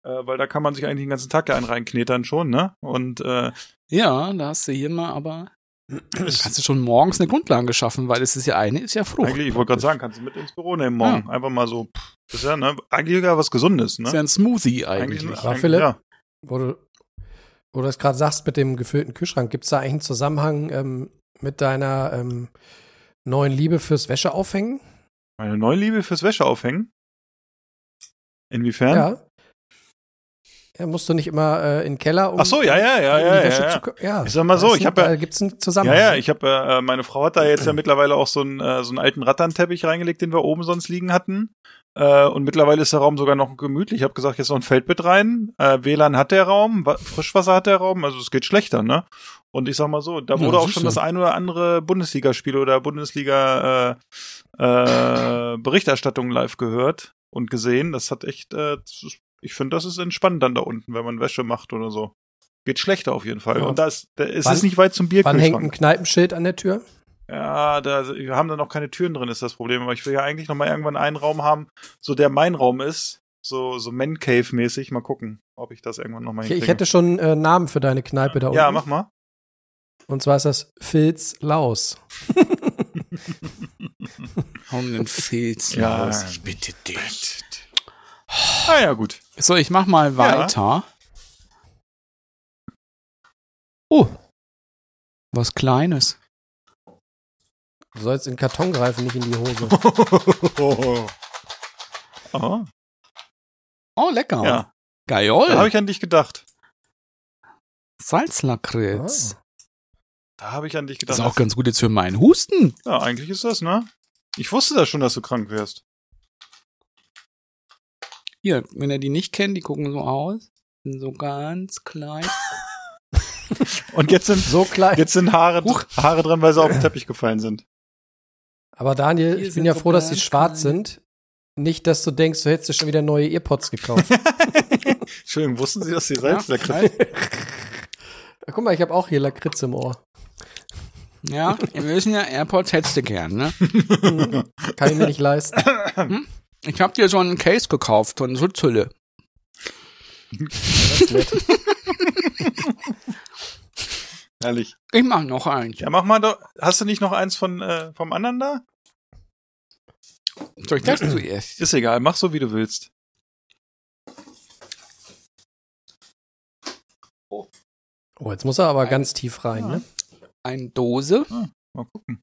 S2: Äh, weil da kann man sich eigentlich den ganzen Tag ja einen reinknetern schon, ne? Und äh,
S1: Ja, da hast du hier mal aber hast du schon morgens eine Grundlage geschaffen, weil es ist ja eine, ist ja Frucht.
S2: Eigentlich, ich wollte gerade sagen, kannst du mit ins Büro nehmen morgen. Einfach mal so, pff, ist ja, ne? Eigentlich ja was Gesundes, ne?
S1: ist ja ein Smoothie eigentlich.
S2: Eigentlich,
S3: Ja,
S2: eigentlich
S3: Philipp?
S2: ja.
S3: Wo du, wo du das gerade sagst mit dem gefüllten Kühlschrank, gibt es da eigentlich einen Zusammenhang ähm, mit deiner ähm, neuen Liebe fürs Wäscheaufhängen?
S2: Meine neue Liebe fürs Wäscheaufhängen. Inwiefern?
S3: Ja. Ja, musst du nicht immer äh, in den Keller, um
S2: Ach so, ja, ja, ja, ja, ja, ja.
S3: ja.
S2: Ich sag mal so, ich
S3: ein-
S2: hab ja-
S3: Da gibt's einen
S2: Ja,
S3: Zusammenhang.
S2: ja, ich habe, äh, meine Frau hat da jetzt ja mittlerweile auch so einen, äh, so einen alten Ratternteppich reingelegt, den wir oben sonst liegen hatten. Äh, und mittlerweile ist der Raum sogar noch gemütlich. Ich habe gesagt, jetzt noch ein Feldbett rein. Äh, WLAN hat der Raum, Wa- Frischwasser hat der Raum, also es geht schlechter, ne? Und ich sag mal so, da
S1: Ja,
S2: wurde auch
S1: siehst
S2: schon das ein oder andere Bundesligaspiel oder Bundesliga äh, äh, Berichterstattung live gehört und gesehen. Das hat echt, äh, ich finde, das ist entspannend dann da unten, wenn man Wäsche macht oder so. Geht schlechter auf jeden Fall.
S3: Ja.
S2: Und da ist, da ist
S3: Wann-
S2: es nicht weit zum
S3: Wann hängt ein
S2: Bierkühlschrank.
S3: Kneipenschild an der Tür?
S2: Ja, da, wir haben da noch keine Türen drin, ist das Problem. Aber ich will ja eigentlich noch mal irgendwann einen Raum haben, so der mein Raum ist. So, so Man Cave mäßig. Mal gucken, ob ich das irgendwann noch mal
S3: Ich,
S2: hinkriege.
S3: ich hätte schon einen äh, Namen für deine Kneipe da unten.
S2: ja, mach mal.
S3: Und zwar ist das Filz Laus.
S1: Hauen den Filz
S2: Ja,
S1: raus. Ich bitte dich.
S2: Ah ja, gut.
S1: So, ich mach mal weiter. Oh. Was Kleines.
S3: Du sollst in den Karton greifen, nicht in die Hose.
S2: oh,
S1: Oh, lecker.
S2: ja,
S1: Geil.
S2: da habe ich an dich gedacht.
S1: Salzlakritz.
S2: Da habe ich an dich
S1: Das
S2: gedacht.
S1: ist auch ganz gut jetzt für meinen Husten.
S2: ja, eigentlich ist das, ne? Ich wusste das schon, dass du krank wärst.
S1: Hier, wenn ihr die nicht kennt, die gucken so aus. Sind so ganz klein.
S2: Und jetzt sind,
S3: So klein.
S2: jetzt sind Haare,
S1: Huch.
S2: Haare dran, weil sie auf den Teppich gefallen sind.
S3: Aber Daniel, ich bin ja
S1: so
S3: froh, dass
S1: ganz
S3: schwarz
S1: kleine.
S3: sind. Nicht, dass du denkst, du hättest dir schon wieder neue Earpods gekauft.
S2: Entschuldigung, wussten Sie, dass die
S1: Ja,
S2: Salzlakritz...
S1: halt.
S3: Guck mal, ich habe auch hier Lakritz im Ohr.
S1: Ja, wir wissen ja, AirPods hättest du gern, ne?
S3: Kann ich mir nicht leisten.
S1: Ich hab dir so einen Case gekauft von Sutzhülle.
S3: Das ist nett.
S2: Herrlich.
S1: Ich mach noch eins.
S2: Ja, mach mal doch. Hast du nicht noch eins von, äh, vom anderen da?
S1: Soll ich das zuerst?
S2: Ist egal, mach so, wie du willst.
S3: Oh, jetzt muss er aber ganz tief rein, ne?
S1: Eine Dose.
S2: Mal gucken.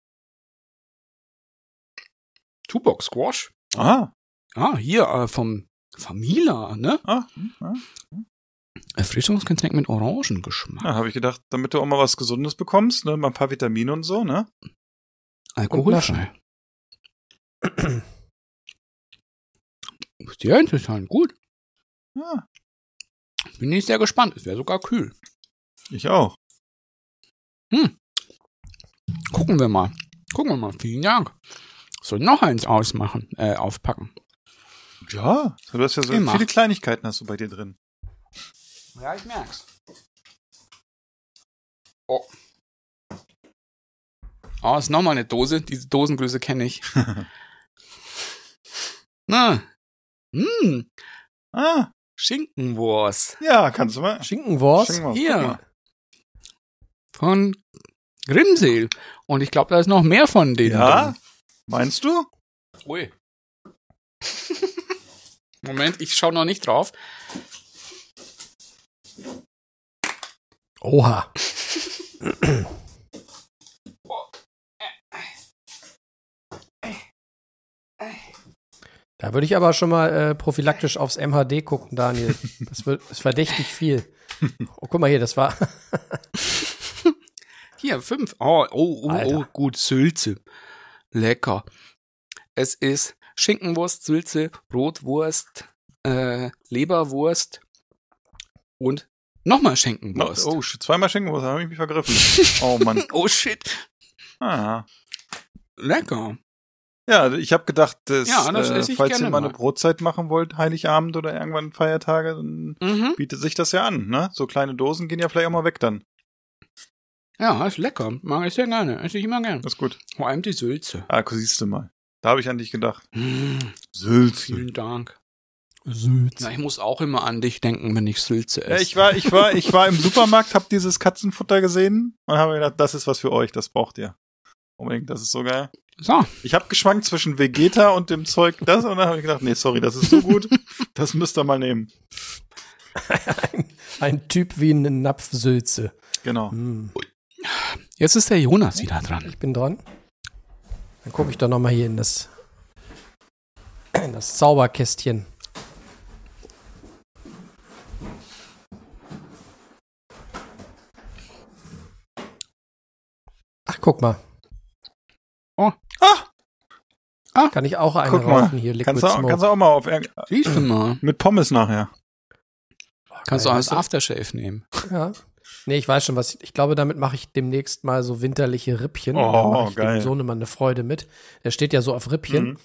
S1: Tuborg Squash.
S2: Aha.
S1: Ah, hier äh, vom Famila, ne?
S2: Ah, hm, ah.
S1: Erfrischungsgetränk mit Orangengeschmack.
S2: Ja, habe ich gedacht, damit du auch mal was Gesundes bekommst, ne? Mal ein paar Vitamine und so, ne?
S1: Alkoholfrei. Sehr interessant, gut.
S2: Ja,
S1: Bin ich sehr gespannt. Es wäre sogar kühl.
S2: ich auch.
S1: Gucken wir mal. Gucken wir mal. Vielen Dank. Soll noch eins ausmachen, äh, aufpacken.
S2: Ja, du hast ja so
S1: Immer.
S2: viele Kleinigkeiten hast du bei dir drin.
S1: Ja, ich merk's. Oh. Oh, ist nochmal eine Dose. Diese Dosengröße kenne ich. Na. Hm.
S2: Ah,
S1: Schinkenwurst.
S2: ja, kannst du mal.
S3: Schinkenwurst.
S2: Schinkenwurst,
S1: Hier. Von Grimseel. Und ich glaube, da ist noch mehr von denen.
S2: Ja?
S1: drin.
S2: Meinst du?
S1: Ui. Moment, ich schaue noch nicht drauf.
S3: Oha. Da würde ich aber schon mal äh, prophylaktisch aufs MHD gucken, Daniel. Das wird ist verdächtig viel. Oh, guck mal hier, das war.
S1: Hier, fünf. Oh, oh, oh,
S3: Alter.
S1: oh, gut, Sülze. Lecker. Es ist Schinkenwurst, Sülze, Brotwurst, äh, Leberwurst und nochmal Schinkenwurst.
S2: Oh, shit, zweimal Schinkenwurst, da habe ich mich vergriffen. Oh Mann.
S1: oh shit.
S2: Ah.
S1: Lecker.
S2: Ja, ich habe gedacht, dass,
S1: Ja, das
S2: äh, falls
S1: gerne
S2: ihr mal eine. Brotzeit machen wollt, Heiligabend oder irgendwann Feiertage, dann
S1: Mhm.
S2: bietet sich das ja an, ne? So kleine Dosen gehen ja vielleicht auch mal weg dann.
S1: Ja, ist lecker. Mag ich sehr gerne. Esse ich immer gern.
S2: Das ist gut.
S1: Vor allem die Sülze.
S2: Ah, siehst du mal. Da habe ich an dich gedacht.
S1: Mm,
S2: Sülze.
S1: vielen Dank.
S3: Sülz.
S1: Na, ich muss auch immer an dich denken, wenn ich Sülze
S2: Ja,
S1: esse.
S2: ich war, ich war, ich war im Supermarkt, hab dieses Katzenfutter gesehen und habe mir gedacht, das ist was für euch, das braucht ihr. Unbedingt, das ist so geil.
S1: so,
S2: Ich habe geschwankt zwischen Vegeta und dem Zeug das und dann habe ich gedacht, nee, sorry, das ist so gut, das müsst ihr mal nehmen.
S3: Ein Typ wie eine Napfsülze.
S2: Genau.
S3: Hm.
S1: jetzt ist der Jonas wieder dran.
S3: Ich bin dran. Dann gucke ich doch noch mal hier in das, in das Zauberkästchen. Guck mal.
S1: Oh.
S2: Ah!
S3: Kann ich auch eine
S2: Guck mal.
S3: rauchen hier, Liquid
S2: Kannst du,
S3: Smoke.
S2: kannst du auch mal auf
S1: Siehst du mal.
S2: mit Pommes nachher.
S1: Kannst du
S3: Geil,
S1: als? Aftershave nehmen.
S3: Ja. Nee, ich weiß schon, was ich, ich glaube, damit mache ich demnächst mal so winterliche Rippchen.
S2: Oh,
S3: da mache ich
S2: geil.
S3: dem Sohn immer eine Freude mit. Der steht ja so auf Rippchen.
S2: Mhm.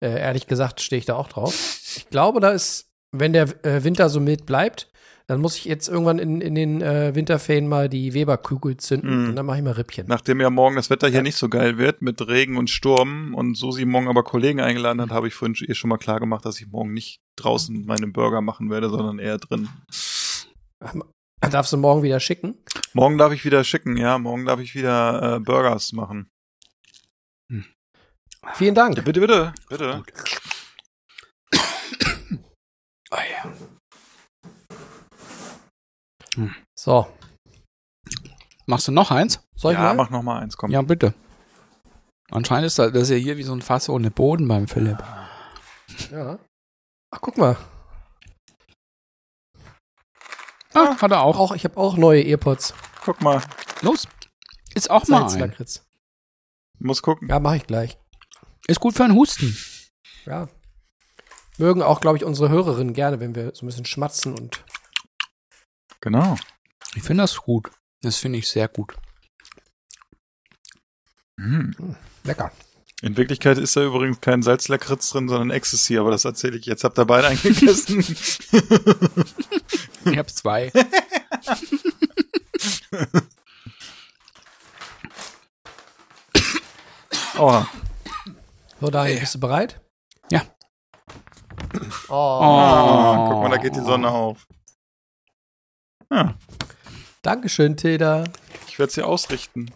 S3: Äh, ehrlich gesagt stehe ich da auch drauf. Ich glaube, da ist, wenn der äh, Winter so mild bleibt, dann muss ich jetzt irgendwann in, in den äh, Winterferien mal die Weberkugel zünden
S2: Mhm.
S3: und dann mache ich mal Rippchen.
S2: Nachdem ja morgen das Wetter hier nicht so geil wird, mit Regen und Sturm und Susi morgen aber Kollegen eingeladen hat, habe ich vorhin ihr schon mal klar gemacht, dass ich morgen nicht draußen meine Burger machen werde, sondern eher drin.
S3: Darfst du morgen wieder schicken?
S2: Morgen darf ich wieder schicken, ja, morgen darf ich wieder äh, Burgers machen.
S3: Vielen Dank.
S2: Ja, bitte, bitte, bitte.
S1: Oh ja.
S3: So,
S1: Machst du noch eins?
S3: soll ich
S2: ja,
S3: mal?
S2: mach noch mal eins, komm.
S1: Ja, bitte. Anscheinend ist das, das ist ja hier wie so ein Fass ohne Boden beim Philipp.
S3: Ja. Ach, guck mal.
S1: Ah, hat er auch.
S3: Auch, ich habe auch neue Earpods.
S2: Guck mal,
S1: Los. Ist auch mal ein.
S2: Muss gucken.
S3: Ja, mache ich gleich.
S1: Ist gut für einen Husten.
S3: Ja. Mögen auch, glaube ich, unsere Hörerinnen gerne, wenn wir so ein bisschen schmatzen und
S2: Genau.
S1: Ich finde das gut. Das finde ich sehr gut.
S2: Hm.
S3: lecker.
S2: In Wirklichkeit ist da übrigens kein Salzlakritz drin, sondern Ecstasy, aber das erzähle ich jetzt. Habt ihr beide eingegessen?
S1: Ich habe zwei.
S2: oh,
S3: So, Daniel, bist du bereit?
S1: Ja.
S3: Oh.
S2: oh, guck mal, da geht die Sonne auf. Ja,
S3: Dankeschön, Tilda.
S2: ich werde sie ausrichten.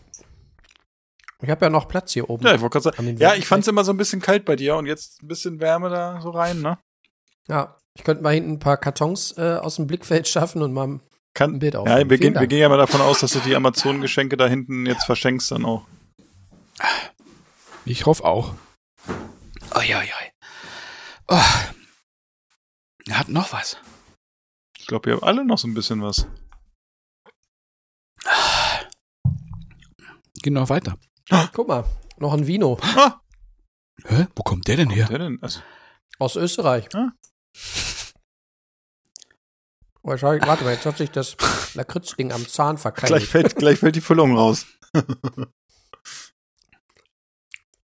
S3: Ich habe ja noch Platz hier oben.
S2: Ja, ich sagen. Ja, ich fand es immer so ein bisschen kalt bei dir und jetzt ein bisschen Wärme da so rein, ne?
S3: Ja, ich könnte mal hinten ein paar Kartons äh, aus dem Blickfeld schaffen und mal
S2: Kann,
S3: ein Bild
S2: ja,
S3: aufnehmen.
S2: wir
S3: Vielen
S2: gehen, wir gehen ja mal davon aus, dass du die Amazon-Geschenke da hinten jetzt verschenkst dann auch.
S1: Ich hoffe auch. Oh, ja, ja. Oh. Er hat noch was.
S2: Ich glaube, ihr habt alle noch so ein bisschen was.
S1: Geht noch weiter.
S3: Guck mal, noch ein Vino
S1: Hä? Wo kommt der denn her?
S2: Der denn? Also,
S3: aus Österreich.
S2: Ah.
S3: Oh, schau, warte mal, jetzt hat sich das Lakritzding am Zahn
S2: gleich,
S3: verkeilt.
S2: fällt, gleich fällt die Füllung raus.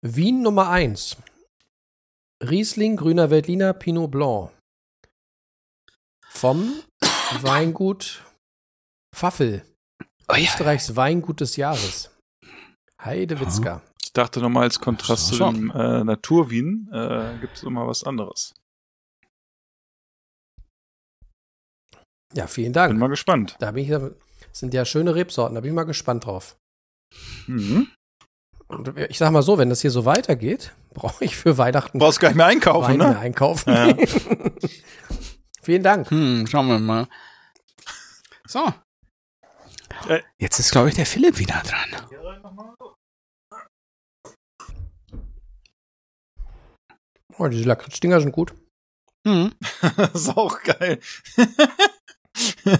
S3: Wien Nummer 1. Riesling, grüner Veltliner, Pinot Blanc. Vom Weingut Pfaffel.
S1: Oh, ja.
S3: Österreichs Weingut des Jahres. Heidewitzka.
S2: Ich dachte nochmal als Kontrast zu dem äh, Naturwien äh, gibt es immer was anderes.
S3: Ja, vielen
S2: Bin
S3: Dank.
S2: mal gespannt.
S3: Da bin ich, das sind ja schöne Rebsorten, da bin ich mal gespannt drauf.
S2: Mhm.
S3: Und ich sag mal so, wenn das hier so weitergeht, brauche ich für Weihnachten
S2: Brauchst gar nicht mehr einkaufen,
S3: Wein mehr
S2: ne?
S3: einkaufen.
S2: Ja.
S3: vielen Dank.
S1: Hm, schauen wir mal. So.
S2: Äh.
S1: Jetzt ist, glaube ich, der Philipp wieder dran.
S3: Oh, diese Lakritzdinger sind gut.
S1: Hm.
S2: das ist auch geil.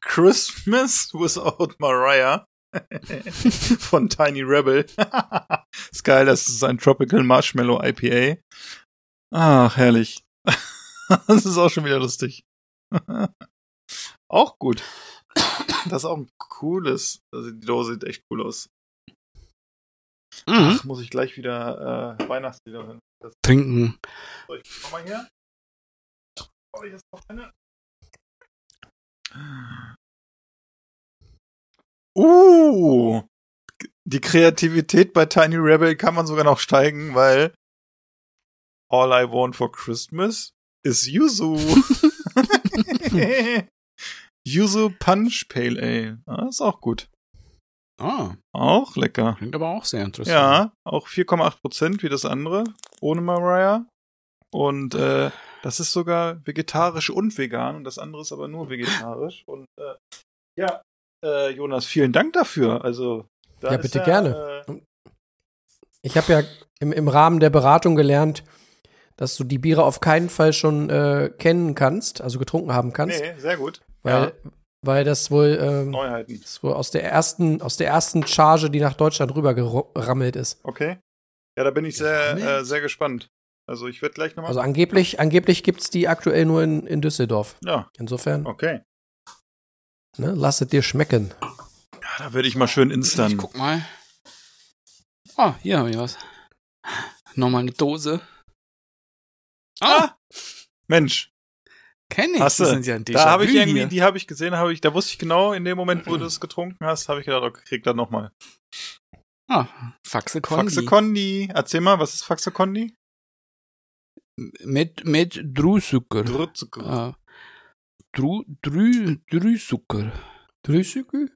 S2: Christmas without Mariah von Tiny Rebel. ist geil, das ist ein Tropical Marshmallow IPA. Ach, herrlich. das ist auch schon wieder lustig. auch gut. Das ist auch ein cooles. Also die Dose sieht echt cool aus.
S1: Mhm.
S2: Ach, muss ich gleich wieder äh, Weihnachtslieder hören. Das
S1: Trinken.
S2: soll ich noch mal hier? Soll ich jetzt noch eine? Uh, die Kreativität bei Tiny Rebel kann man sogar noch steigen, weil All I Want for Christmas is Yuzu. Yuzu Punch Pale Ale. Ah, ist auch gut.
S1: Ah,
S2: Auch lecker.
S1: klingt aber auch sehr interessant.
S2: Ja, auch 4,8 Prozent wie das andere, ohne Mariah. Und äh, das ist sogar vegetarisch und vegan und das andere ist aber nur vegetarisch. Und äh, ja, äh, Jonas, vielen Dank dafür. Also da
S3: Ja,
S2: ist
S3: bitte gerne.
S2: Äh,
S3: Ich habe ja im, im Rahmen der Beratung gelernt, dass du die Biere auf keinen Fall schon äh, kennen kannst, also getrunken haben kannst,
S2: nee, sehr gut.
S3: weil, weil das wohl, ähm,
S2: Neuheiten.
S3: das wohl aus der ersten, aus der ersten Charge, die nach Deutschland rübergerammelt ist.
S2: Okay. Ja, da bin ich sehr, äh, sehr gespannt. Also ich werde gleich nochmal.
S3: Also angeblich, angeblich gibt's die aktuell nur in, in Düsseldorf.
S2: ja,
S3: Insofern,
S2: okay.
S3: ne, lass es dir schmecken.
S2: Ja, da werde ich mal schön
S1: Ich
S2: instant.
S1: guck mal. Ah, hier habe ich was. Nochmal eine Dose. Ah,
S2: Mensch,
S1: kenne ich.
S2: Hast du?
S1: Das sind ja ein
S2: da habe ich irgendwie,
S1: hier.
S2: die habe ich gesehen, habe ich, da wusste ich genau, in dem Moment, wo du es getrunken hast, habe ich gedacht, okay, krieg das nochmal.
S1: Ah, Faxe Kondi.
S2: Faxe Kondi. Erzähl mal, was ist Faxe Kondi?
S1: Mit, mit Drüsucker.
S2: Drützucker.
S1: Ah. Drü, Drü, Drüsucker.
S3: Drüsükü?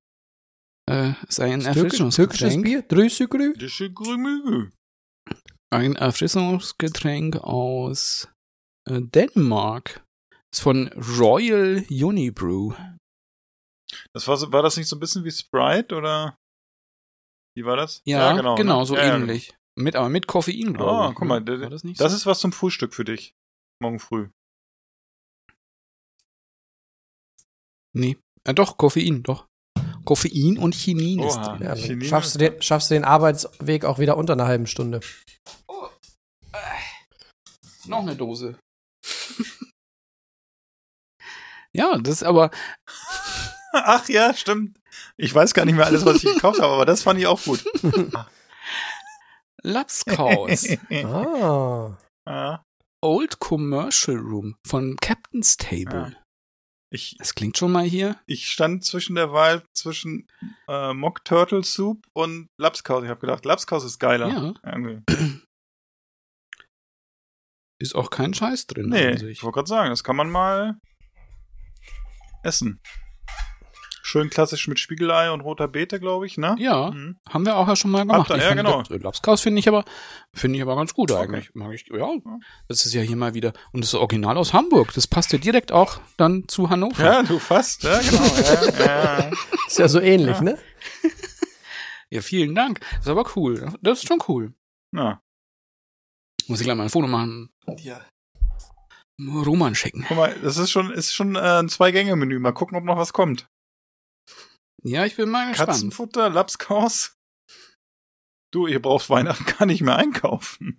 S1: Äh, ist ein Erfrischungsgetränk.
S3: Bier?
S2: Grümü.
S1: Ein Erfrischungsgetränk aus äh, Dänemark. Ist von Royal Unibrew.
S2: Das war, so, war das nicht so ein bisschen wie Sprite oder wie war das?
S1: Ja, genau,
S2: ne?
S1: so
S2: Ja, ja,
S1: ähnlich. Mit, aber mit Koffein,
S2: genau.
S1: glaube
S2: Oh,
S1: ich.
S2: guck mal,
S1: ne?
S2: das,
S1: War das nicht
S2: das
S1: so?
S2: ist was zum Frühstück für dich. Morgen früh.
S1: Nee. Ja, doch, Koffein, doch. Koffein und Chinin ist
S2: Oha.
S1: drin.
S3: Ja, dann
S2: Chinin
S3: schaffst, du
S2: ist-
S3: den, schaffst du den Arbeitsweg auch wieder unter einer halben Stunde.
S1: Noch eine Dose. Ja, das ist aber,
S2: Ach ja, stimmt. Ich weiß gar nicht mehr alles, was ich gekauft habe, aber das fand ich auch gut.
S1: Lapskaus.
S3: Ah.
S2: Ja.
S1: Old Commercial Room von Captain's Table.
S2: Ich,
S1: Das klingt schon mal hier.
S2: ich stand zwischen der Wahl zwischen äh, Mock Turtle Soup und Lapskaus. Ich habe gedacht, Lapskaus ist geiler.
S1: Ja. Ist auch kein Scheiß drin.
S2: Nee,
S1: an
S2: ich wollte gerade sagen, das kann man mal essen. Schön klassisch mit Spiegelei und roter Beete, glaube ich, ne?
S1: Ja,
S2: Mhm.
S1: haben wir auch ja schon mal gemacht. Ich
S2: ja, genau.
S1: das Lapskaus finde ich aber, finde ich aber ganz gut
S2: Okay.
S1: eigentlich. Mag ich, ja, das ist ja hier mal wieder. Und das ist Original aus Hamburg. Das passt ja direkt auch dann zu Hannover.
S2: Ja, du fast, ja, genau. ja, ja.
S3: Ist ja so ähnlich,
S2: Ja.
S3: ne?
S1: Ja, vielen Dank. Das ist aber cool. Das ist schon cool.
S2: Na,
S1: Muss ich gleich mal ein Foto machen. Ja. Roman schicken.
S2: guck mal, das ist schon, ist schon äh, ein Zwei-Gänge-Menü. Mal gucken, ob noch was kommt.
S1: Ja, ich bin mal gespannt.
S2: Katzenfutter, Lapskaus. Du, ihr braucht Weihnachten gar nicht mehr einkaufen.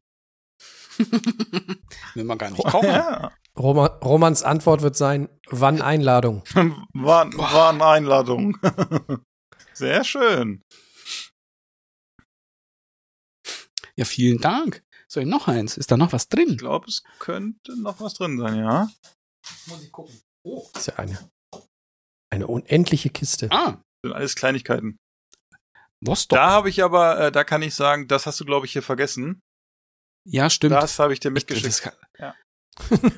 S1: Will man gar nicht kaufen.
S2: Ja,
S3: Roma, Romans Antwort wird sein, wann Einladung?
S2: war eine Einladung. Sehr schön.
S1: Ja, vielen Dank. Soll ich noch eins? Ist da noch was
S2: Ich
S1: drin?
S2: glaube, es könnte noch was drin sein, ja.
S1: Muss ich gucken.
S3: ist ja eine, eine unendliche Kiste.
S1: Ah,
S2: Sind alles Kleinigkeiten.
S1: was
S2: Da habe ich aber, äh, da kann ich sagen, das hast du, glaube ich, hier vergessen.
S1: Ja, stimmt.
S2: Das habe ich dir
S1: Ich-
S2: mitgeschickt.
S1: das kann-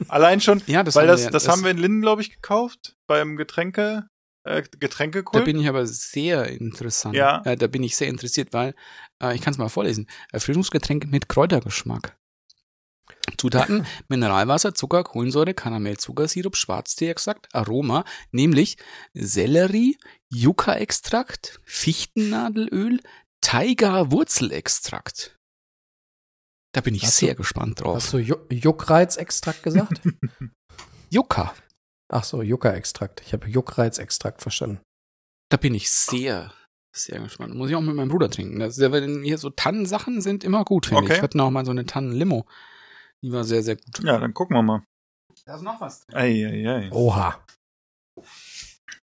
S2: Allein schon,
S1: ja, das
S2: weil
S1: haben
S2: das,
S1: wir,
S2: das, haben wir in Linden, glaube ich, gekauft. Beim Getränke, äh,
S1: Da
S2: Getränkekult.
S1: bin ich aber sehr interessant.
S2: Ja.
S1: Äh, da bin ich sehr interessiert, weil äh, ich kann es mal vorlesen. Erfrischungsgetränk mit Kräutergeschmack. Zutaten: Mineralwasser, Zucker, Kohlensäure, Karamell, Zuckersirup, Schwarzteeextrakt, Aroma, nämlich Sellerie, Yucca-Extrakt, Fichtennadelöl, Taiga-Wurzelextrakt. Da bin ich
S3: Hast du-
S1: sehr gespannt drauf.
S3: Hast du Ju Juckreizextrakt gesagt?
S1: Yucca.
S3: Ach so, Juckerextrakt. Ich habe Juckreizextrakt verstanden.
S1: Da bin ich sehr, sehr gespannt. Muss ich auch mit meinem Bruder trinken. Das, ist- wenn hier so Tannensachen sind immer gut, finde
S2: Okay.
S1: ich. Wir hatten auch mal so eine Tannenlimo. Die war sehr, sehr gut.
S2: Ja, dann gucken wir mal.
S1: Da ist noch was drin.
S2: Ei, ei, ei.
S3: Oha.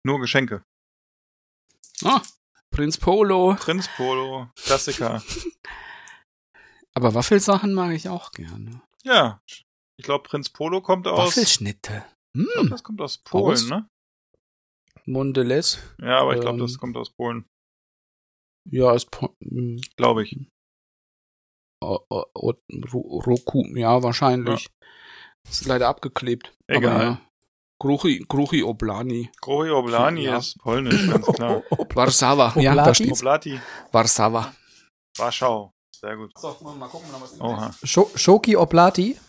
S2: Nur Geschenke.
S1: Ah, Prinz Polo.
S2: Prinz Polo, Klassiker.
S1: Aber Waffelsachen mag ich auch gerne.
S2: ja, ich glaube, Prinz Polo kommt aus.
S1: Waffelschnitte.
S2: Ich glaube,
S1: Hm.
S2: das kommt aus Polen,
S1: Aus?
S2: ne?
S1: Mondelez.
S2: Ja, aber ich glaube,
S1: Ähm.
S2: das kommt aus Polen.
S1: Ja, ist po hm,
S2: Glaube ich.
S1: o- o- o- Ro- Roku. Ja, wahrscheinlich. Ist leider abgeklebt.
S2: Egal.
S1: Aber ja. Gruchi, Gruchi Oblani.
S2: Grohi Oblani
S1: Ja.
S2: ist polnisch, ganz klar.
S1: Warsawa. Ja, da steht's.
S2: Oblati,
S1: Warsawa.
S2: Warschau. Sehr gut.
S1: So, mal gucken, ob was
S2: Oha.
S3: Scho Schoki Oblati?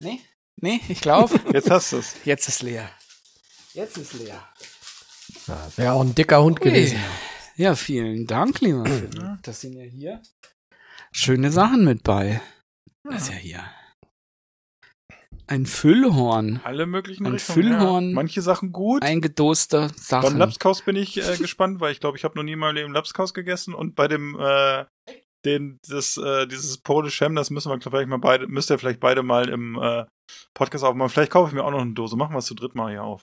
S1: Nee, nee, ich glaube,
S2: Jetzt hast du es.
S1: jetzt ist leer. Jetzt ist leer.
S3: Ja, Wäre auch ein dicker Hund gewesen.
S1: Ja, vielen Dank, lieber Philipp. Das sind ja hier schöne Sachen mit bei. Das ist ja hier. Ein Füllhorn.
S2: Alle möglichen
S1: Ein
S2: Richtungen.
S1: Füllhorn.
S2: Ja. Manche Sachen gut.
S1: Eingedoster
S2: Beim
S1: Sachen.
S2: Lapskaus bin ich äh, gespannt, weil ich glaube, ich habe noch nie mal im Lapskaus gegessen und bei dem äh, den das äh, dieses Polish Ham, das müssen wir vielleicht mal beide müsst ihr vielleicht beide mal im äh, Podcast aufmachen. Vielleicht kaufe ich mir auch noch eine Dose. Machen wir es zu dritt mal hier auf.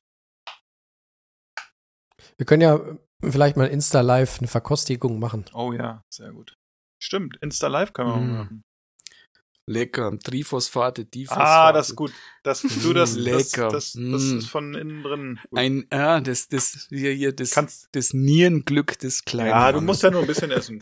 S3: Wir können ja vielleicht mal Insta Live eine Verkostigung machen.
S2: Oh ja, sehr gut. Stimmt, Insta Live können wir auch
S1: Mm.
S2: machen.
S1: Lecker. Triphosphate, Diphosphate.
S2: Ah, das ist gut. Das du das
S1: Lecker.
S2: das, das, das
S1: Mm.
S2: ist von innen drin. Gut.
S1: Ein, ah, das, das, hier, hier, das,
S2: Kannst-
S1: das Nierenglück des Kleinen.
S2: ja, du musst ja nur ein bisschen essen.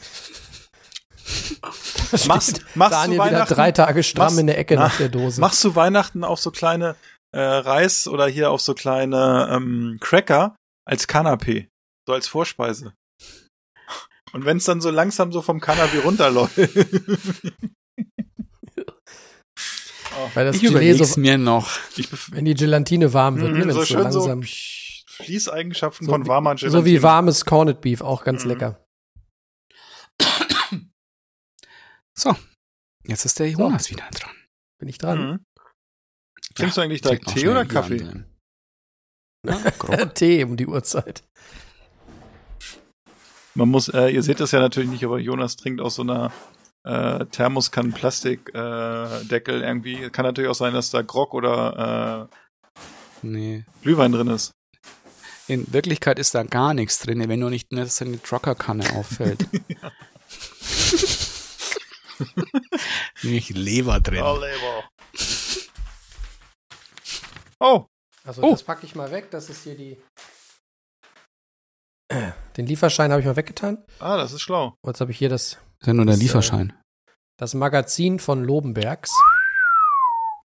S2: Machst, machst
S3: Daniel
S2: du
S3: wieder
S2: Weihnachten?
S3: drei Tage stramm
S2: machst-
S3: in der Ecke
S2: Na,
S3: nach der Dose.
S2: Machst du Weihnachten auf so kleine äh, Reis oder hier auf so kleine ähm, Cracker als Kanapé, so als Vorspeise. Und wenn es dann so langsam so vom Kanapé runterläuft.
S3: Weil das
S1: Ich
S3: Gelee
S1: überleg's
S3: so,
S1: mir noch.
S3: Wenn die Gelatine warm wird, ne,
S2: Mhm,
S3: wenn
S2: so
S3: es so langsam.
S2: so Fließeigenschaften
S3: So
S2: von
S3: wie-
S2: warmer
S3: So wie
S2: Gelatine.
S3: warmes Corned Beef, auch ganz
S2: Mhm.
S3: lecker.
S1: So, jetzt ist der Jonas wieder dran.
S3: Bin ich dran?
S2: Mhm. Trinkst du eigentlich direkt Tee oder Kaffee?
S1: Ja.
S3: Tee um die Uhrzeit.
S2: Man muss, äh, ihr seht das ja natürlich nicht, aber Jonas trinkt aus so einer äh, Thermoskann Plastikdeckel äh, irgendwie. Kann natürlich auch sein, dass da Grog oder
S1: nee.
S2: äh, Glühwein drin ist.
S1: In Wirklichkeit ist da gar nichts drin, wenn nur nicht nur seine Truckerkanne auffällt. Nämlich Leber drin.
S2: Leber. Oh,
S3: Also
S1: Oh.
S3: das packe ich mal weg. Das ist hier die. Den Lieferschein habe ich mal weggetan.
S2: ah, das ist schlau.
S3: Und jetzt habe ich hier das,
S1: Das ist ja nur der
S3: Das, äh,
S1: Lieferschein.
S3: das Magazin von Lobenbergs.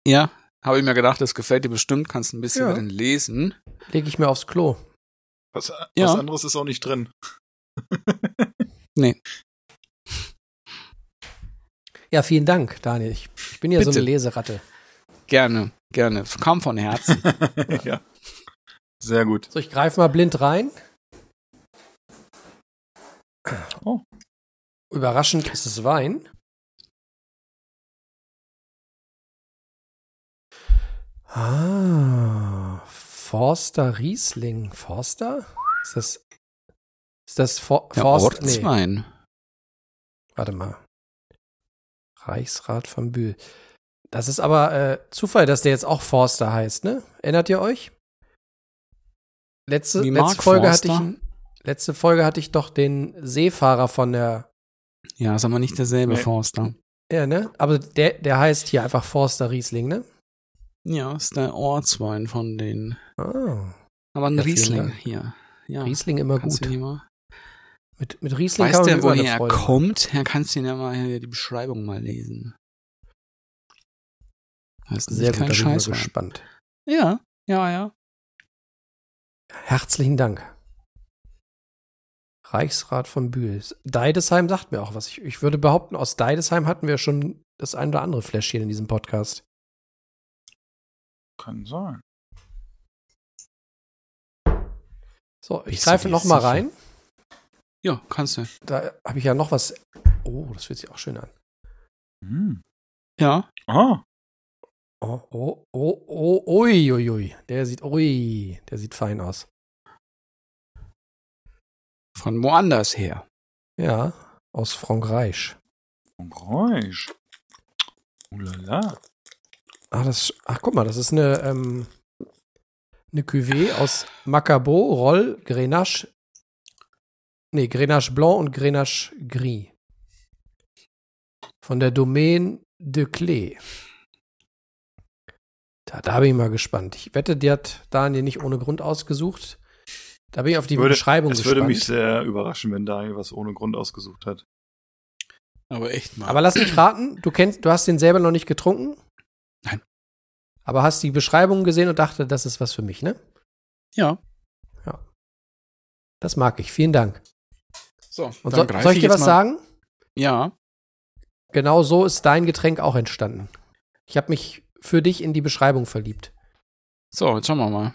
S1: Ja, habe ich mir gedacht, das gefällt dir bestimmt, kannst ein bisschen
S3: Ja.
S1: drin lesen.
S3: Lege ich mir aufs Klo.
S2: Was,
S1: Ja.
S2: was anderes ist auch nicht drin.
S1: Nee.
S3: Ja, vielen Dank, Daniel. Ich, ich bin ja so
S1: Bitte.
S3: eine Leseratte.
S1: Gerne, gerne. Kam von Herzen.
S2: ja. Sehr gut.
S3: So, ich greife mal blind rein.
S2: Oh.
S3: Überraschend ist es Wein. Ah, Forster Riesling. Forster? Ist das, ist das For
S1: Ja,
S3: Forst? Nee, warte mal. Reichsrat von Bühl. Das ist aber äh, Zufall, dass der jetzt auch Forster heißt, ne? Erinnert ihr euch? Letzte, letzte Folge hatte ich letzte Folge hatte ich doch den Seefahrer von der
S1: Ja, ist aber nicht derselbe
S2: Nee.
S1: Forster.
S3: ja, ne? Aber der der heißt hier einfach Forster Riesling, ne?
S1: Ja, ist der Ortswein von denen.
S3: Ah,
S1: Aber ein
S3: Ja,
S1: Riesling hier. Ja,
S3: Riesling immer
S1: kannst
S3: gut.
S1: mal.
S3: Mit mit Riesling
S1: Weißt du, woher er kommt? Ja, kannst du ihn ja mal hier die Beschreibung mal lesen. Das ist
S3: Sehr gut, da
S1: kein
S3: bin ich gespannt.
S1: Ja, ja, ja.
S3: Herzlichen Dank. Reichsrat von Bühl. Deidesheim sagt mir auch was. Ich, ich würde behaupten, aus Deidesheim hatten wir schon das ein oder andere Fläschchen in diesem Podcast.
S2: Kann sein.
S3: So, ich greife
S1: dir
S3: noch mal
S1: sicher?
S3: rein.
S1: Ja, kannst du.
S3: Da habe ich ja noch was. Oh, das fühlt sich auch schön an.
S2: Hm.
S1: Ja.
S2: Ah,
S3: Oh, oh, oh, oh, ui, ui, ui. Der sieht, ui, der sieht fein aus.
S1: Von woanders her.
S3: Ja, aus Frankreich.
S2: Geräusch. Ulala.
S3: Ach, das, ach, guck mal, das ist eine, ähm, eine Cuvée aus Macabo, Roll, Grenache. Nee, Grenache Blanc und Grenache Gris. Von der Domaine de Clé. Da, da bin ich mal gespannt. Ich wette, die hat Daniel nicht ohne Grund ausgesucht. Da bin ich auf die
S2: Würde-
S3: Beschreibung
S2: Es
S3: gespannt.
S2: würde mich sehr überraschen, wenn Daniel was ohne Grund ausgesucht hat.
S1: Aber echt mal.
S3: Aber lass mich raten, du kennst, du hast den selber noch nicht getrunken?
S1: Nein.
S3: Aber hast die Beschreibung gesehen und dachte, das ist was für mich, ne?
S1: ja.
S3: Das mag ich. Vielen Dank.
S1: So,
S3: Und
S1: dann
S3: so, soll ich dir was
S1: mal-
S3: sagen?
S1: Ja.
S3: Genau so ist dein Getränk auch entstanden. Ich habe mich für dich in die Beschreibung verliebt.
S1: So, jetzt schauen wir mal.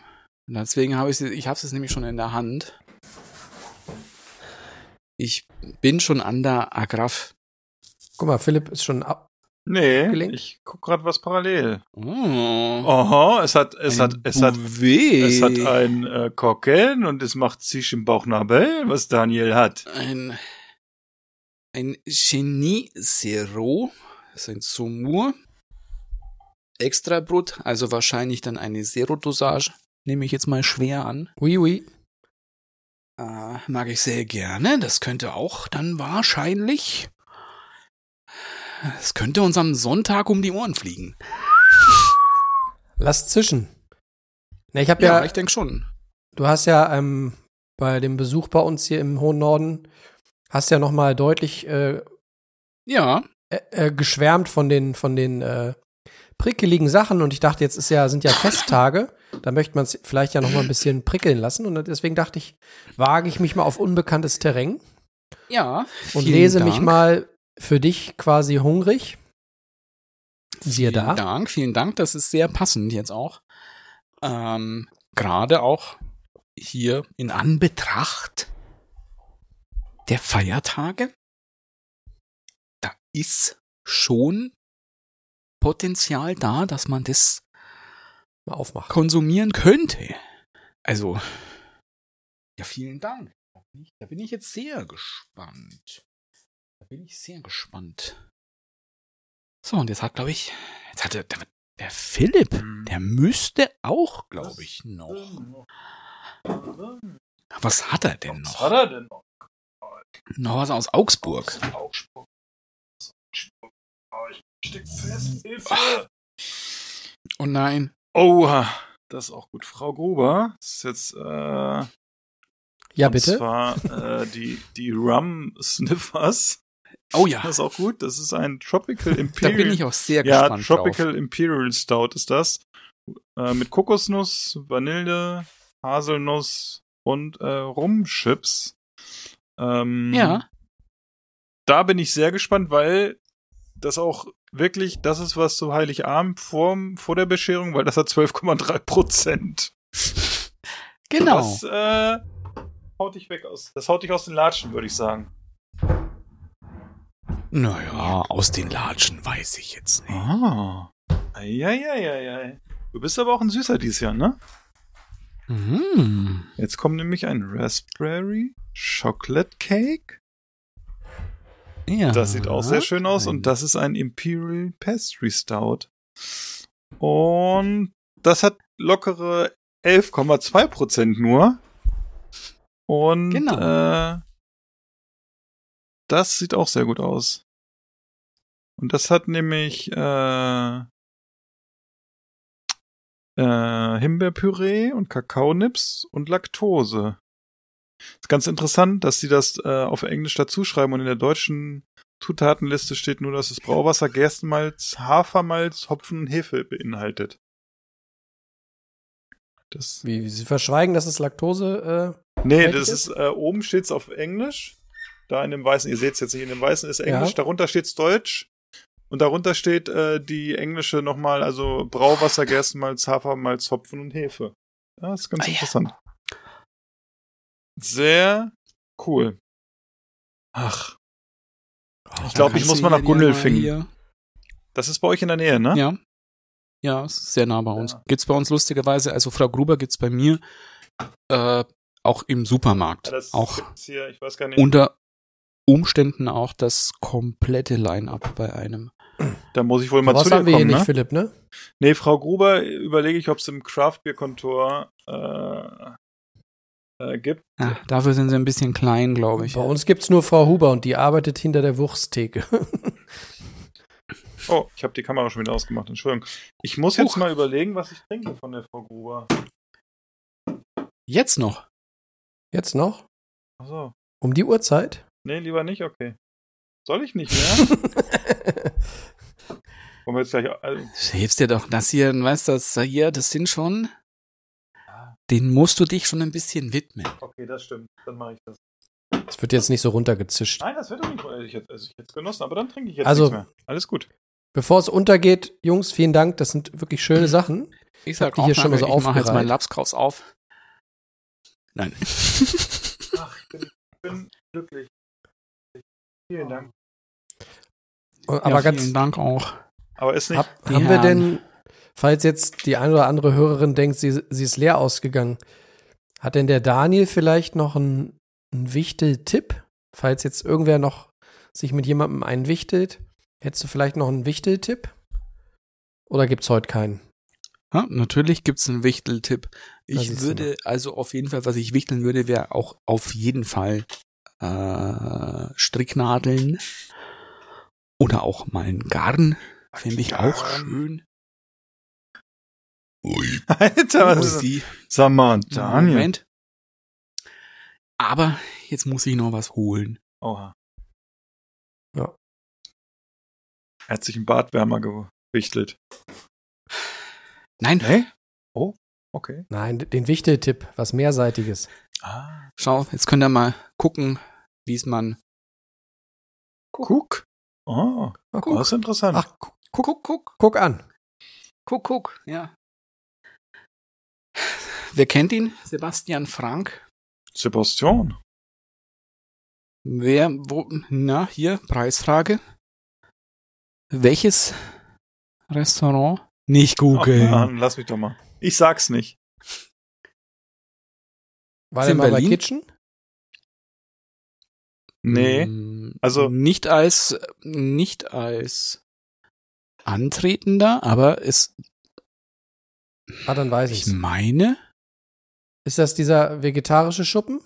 S1: Und deswegen habe ich ich habe es nämlich schon in der Hand. Ich bin schon an der Agraf.
S3: Guck mal, Philipp ist schon ab.
S2: Nee,
S3: Gelingt?
S2: ich guck gerade was parallel.
S1: Oh,
S2: Aha, es hat, es hat,
S1: ein
S2: es hat,
S1: Bouvet.
S2: es hat ein äh, Kocken und es macht sich im Bauchnabel, was Daniel hat.
S1: ein, ein Genie Zero. Das ist ein Sumur. Extra Brut, also wahrscheinlich dann eine Zero-Dosage. Nehme ich jetzt mal schwer an.
S3: Oui, oui.
S1: Äh, mag ich sehr gerne. Das könnte auch dann wahrscheinlich. Es könnte uns am Sonntag um die Ohren fliegen.
S3: Lass zischen. Na, ich habe
S1: Ja,
S3: ja,
S1: ich denke schon.
S3: du hast ja ähm, bei dem Besuch bei uns hier im hohen Norden, hast ja noch mal deutlich äh,
S1: Ja,
S3: äh, äh, geschwärmt von den von den äh, prickeligen Sachen und ich dachte, jetzt ist ja sind ja Festtage, da möchte man es vielleicht ja noch mal ein bisschen prickeln lassen und deswegen dachte ich, wage ich mich mal auf unbekanntes Terrain
S1: ja.
S3: und lese
S1: Dank.
S3: mich mal für dich quasi hungrig. Siehe
S1: Vielen
S3: da.
S1: Dank, vielen Dank. Das ist sehr passend jetzt auch. Ähm, Gerade auch hier in Anbetracht der Feiertage. Da ist schon Potenzial da, dass man das
S3: Mal aufmachen.
S1: konsumieren könnte. Also, ja, vielen Dank. Da bin ich jetzt sehr gespannt. Da bin ich sehr gespannt. So, und jetzt hat, glaube ich, jetzt hat der, der, Philipp, der müsste auch, glaube ich, noch. Was hat er denn noch?
S2: er denn noch?
S1: Noch was aus Augsburg.
S2: Augsburg. Augsburg. Oh, ich steck fest. Hilfe!
S1: Oh nein.
S2: Oha, das ist auch gut. Frau Gruber, das ist jetzt, äh,
S3: Ja,
S2: und
S3: bitte.
S2: zwar, äh, die, die Rum Sniffers.
S1: Oh ja,
S2: Das ist auch gut. Das ist ein Tropical
S1: da
S2: Imperial.
S1: bin ich auch sehr
S2: ja,
S1: gespannt
S2: Tropical
S1: drauf.
S2: Imperial Stout ist das. Äh, mit Kokosnuss, Vanille, Haselnuss und äh, Rumchips. Ähm,
S1: Ja,
S2: Da bin ich sehr gespannt, weil das auch wirklich, das ist was zu Heiligabend vor, vor der Bescherung, weil das hat 12,3 Prozent.
S1: genau.
S2: Das äh, haut dich weg aus. Das haut dich aus den Latschen, würde ich sagen.
S1: Naja, aus den Latschen weiß ich jetzt nicht.
S2: Ah. Eieieiei. Du bist aber auch ein Süßer dieses Jahr, ne?
S1: Mhm.
S2: Jetzt kommt nämlich ein Raspberry Chocolate Cake.
S1: Ja.
S2: Das sieht auch sehr schön aus.
S1: Ein-
S2: Und das ist ein Imperial Pastry Stout. Und das hat lockere 11,2 Prozent nur. Und
S1: Genau.
S2: äh, das sieht auch sehr gut aus. Und das hat nämlich äh, äh, Himbeerpüree und Kakaonips und Laktose. Ist ganz interessant, dass sie das äh, auf Englisch dazu schreiben und in der deutschen Zutatenliste steht nur, dass es Brauwasser, Gerstenmalz, Hafermalz, Hopfen und Hefe beinhaltet. Das,
S3: Wie, Sie verschweigen, dass es Laktose. Äh,
S2: nee, das ist, äh, oben steht's auf Englisch. Da in dem weißen, ihr seht's jetzt nicht, in dem weißen ist Englisch,
S3: Ja.
S2: darunter steht's Deutsch. Und darunter steht äh, die englische nochmal, also Brauwasser, Gerstenmalz, Hafermalz, Hopfen und Hefe. Ja, ist ganz
S1: Ah, ja.
S2: interessant. Sehr cool. Ach, ich glaube, ich muss mal nach Gundelfingen.
S1: hier-
S2: Das ist bei euch in der Nähe, ne?
S1: Ja. Ja, es ist sehr nah bei uns.
S2: Ja.
S1: Gibt's bei uns lustigerweise, also Frau Gruber gibt's bei mir äh, auch im Supermarkt.
S2: Ja, das
S1: auch
S2: hier, ich weiß gar nicht.
S1: unter Umständen auch das komplette Line-up bei einem.
S2: da muss ich wohl mal
S3: was
S2: zu dir
S3: haben wir hier
S2: kommen,
S3: nicht,
S2: ne?
S3: Philipp, ne?
S2: Nee, Frau Gruber, überlege ich, ob es im Craft-Bier-Kontor äh, äh, gibt.
S1: Ja, dafür sind sie ein bisschen klein, glaube ich.
S3: Bei uns gibt's nur Frau Huber und die arbeitet hinter der Wursttheke.
S2: Oh, ich habe die Kamera schon wieder ausgemacht, Entschuldigung. Ich muss jetzt
S1: Huch.
S2: mal überlegen, was ich trinke von der Frau Gruber.
S1: Jetzt noch.
S3: Jetzt noch?
S2: Achso.
S3: Um die Uhrzeit?
S2: Nee, lieber nicht, okay. Soll ich nicht mehr? Wollen wir jetzt gleich. Also,
S1: Hilfst dir doch das hier, weißt du, das hier, das sind schon. Den musst du dich schon ein bisschen widmen.
S2: okay, das stimmt. Dann mache ich das.
S3: Es wird jetzt nicht so runtergezischt.
S2: Nein, das wird doch nicht. Ich jetzt, also ich jetzt genossen, aber dann trinke ich jetzt
S3: Also-
S2: nichts mehr. Alles gut.
S3: Bevor es untergeht, Jungs, vielen Dank. Das sind wirklich schöne Sachen.
S1: Ich sag
S3: die
S1: auch
S3: hier schon mal so
S1: ich mache jetzt meinen Lapskaus auf. Nein.
S2: Ach, ich bin, ich bin glücklich. Vielen Dank.
S3: Aber
S1: ja,
S3: ganz,
S1: vielen Dank auch.
S2: Aber ist nicht.
S3: hab, haben wir denn, falls jetzt die eine oder andere Hörerin denkt, sie, sie ist leer ausgegangen, hat denn der Daniel vielleicht noch einen, einen Wichtel-Tipp? Falls jetzt irgendwer noch sich mit jemandem einwichtelt, hättest du vielleicht noch einen Wichtel-Tipp? Oder gibt's heute keinen?
S1: Ja, natürlich gibt's einen Wichteltipp. Ich würde, also auf jeden Fall, was ich wichteln würde, wäre auch auf jeden Fall äh, Stricknadeln oder auch mal ein Garn. Fände ich auch schön.
S2: Alter, was ist
S1: Musik.
S2: Sag mal, Daniel.
S1: Moment. Aber jetzt muss ich noch was holen.
S2: Oha.
S3: Ja.
S2: Er hat sich einen Bartwärmer gewichtelt.
S1: Nein,
S2: Nee? Oh, okay.
S3: Nein, den Wichtel-Tipp, was mehrseitiges.
S2: Ah.
S1: schau, jetzt könnt ihr mal gucken, wie es man.
S2: Guck. Oh,
S3: Ach,
S2: das ist interessant.
S3: Ach, guck,
S1: Guck, guck, guck.
S3: An.
S1: Guck, guck, ja. Wer kennt ihn? Sebastian Frank.
S2: Sebastian.
S1: Wer, wo, na, hier, Preisfrage. Welches Restaurant? Nicht
S2: Ach,
S1: googeln.
S2: Mann, lass mich doch mal. Ich sag's nicht.
S3: War der
S1: in
S3: mal bei
S1: Berlin?
S3: Kitchen?
S2: Nee.
S1: Mm,
S2: also-
S1: nicht als, nicht als Antretender, aber es,
S3: Ah, dann weiß
S1: ich
S3: ich's.
S1: meine,
S3: Ist das dieser vegetarische Schuppen?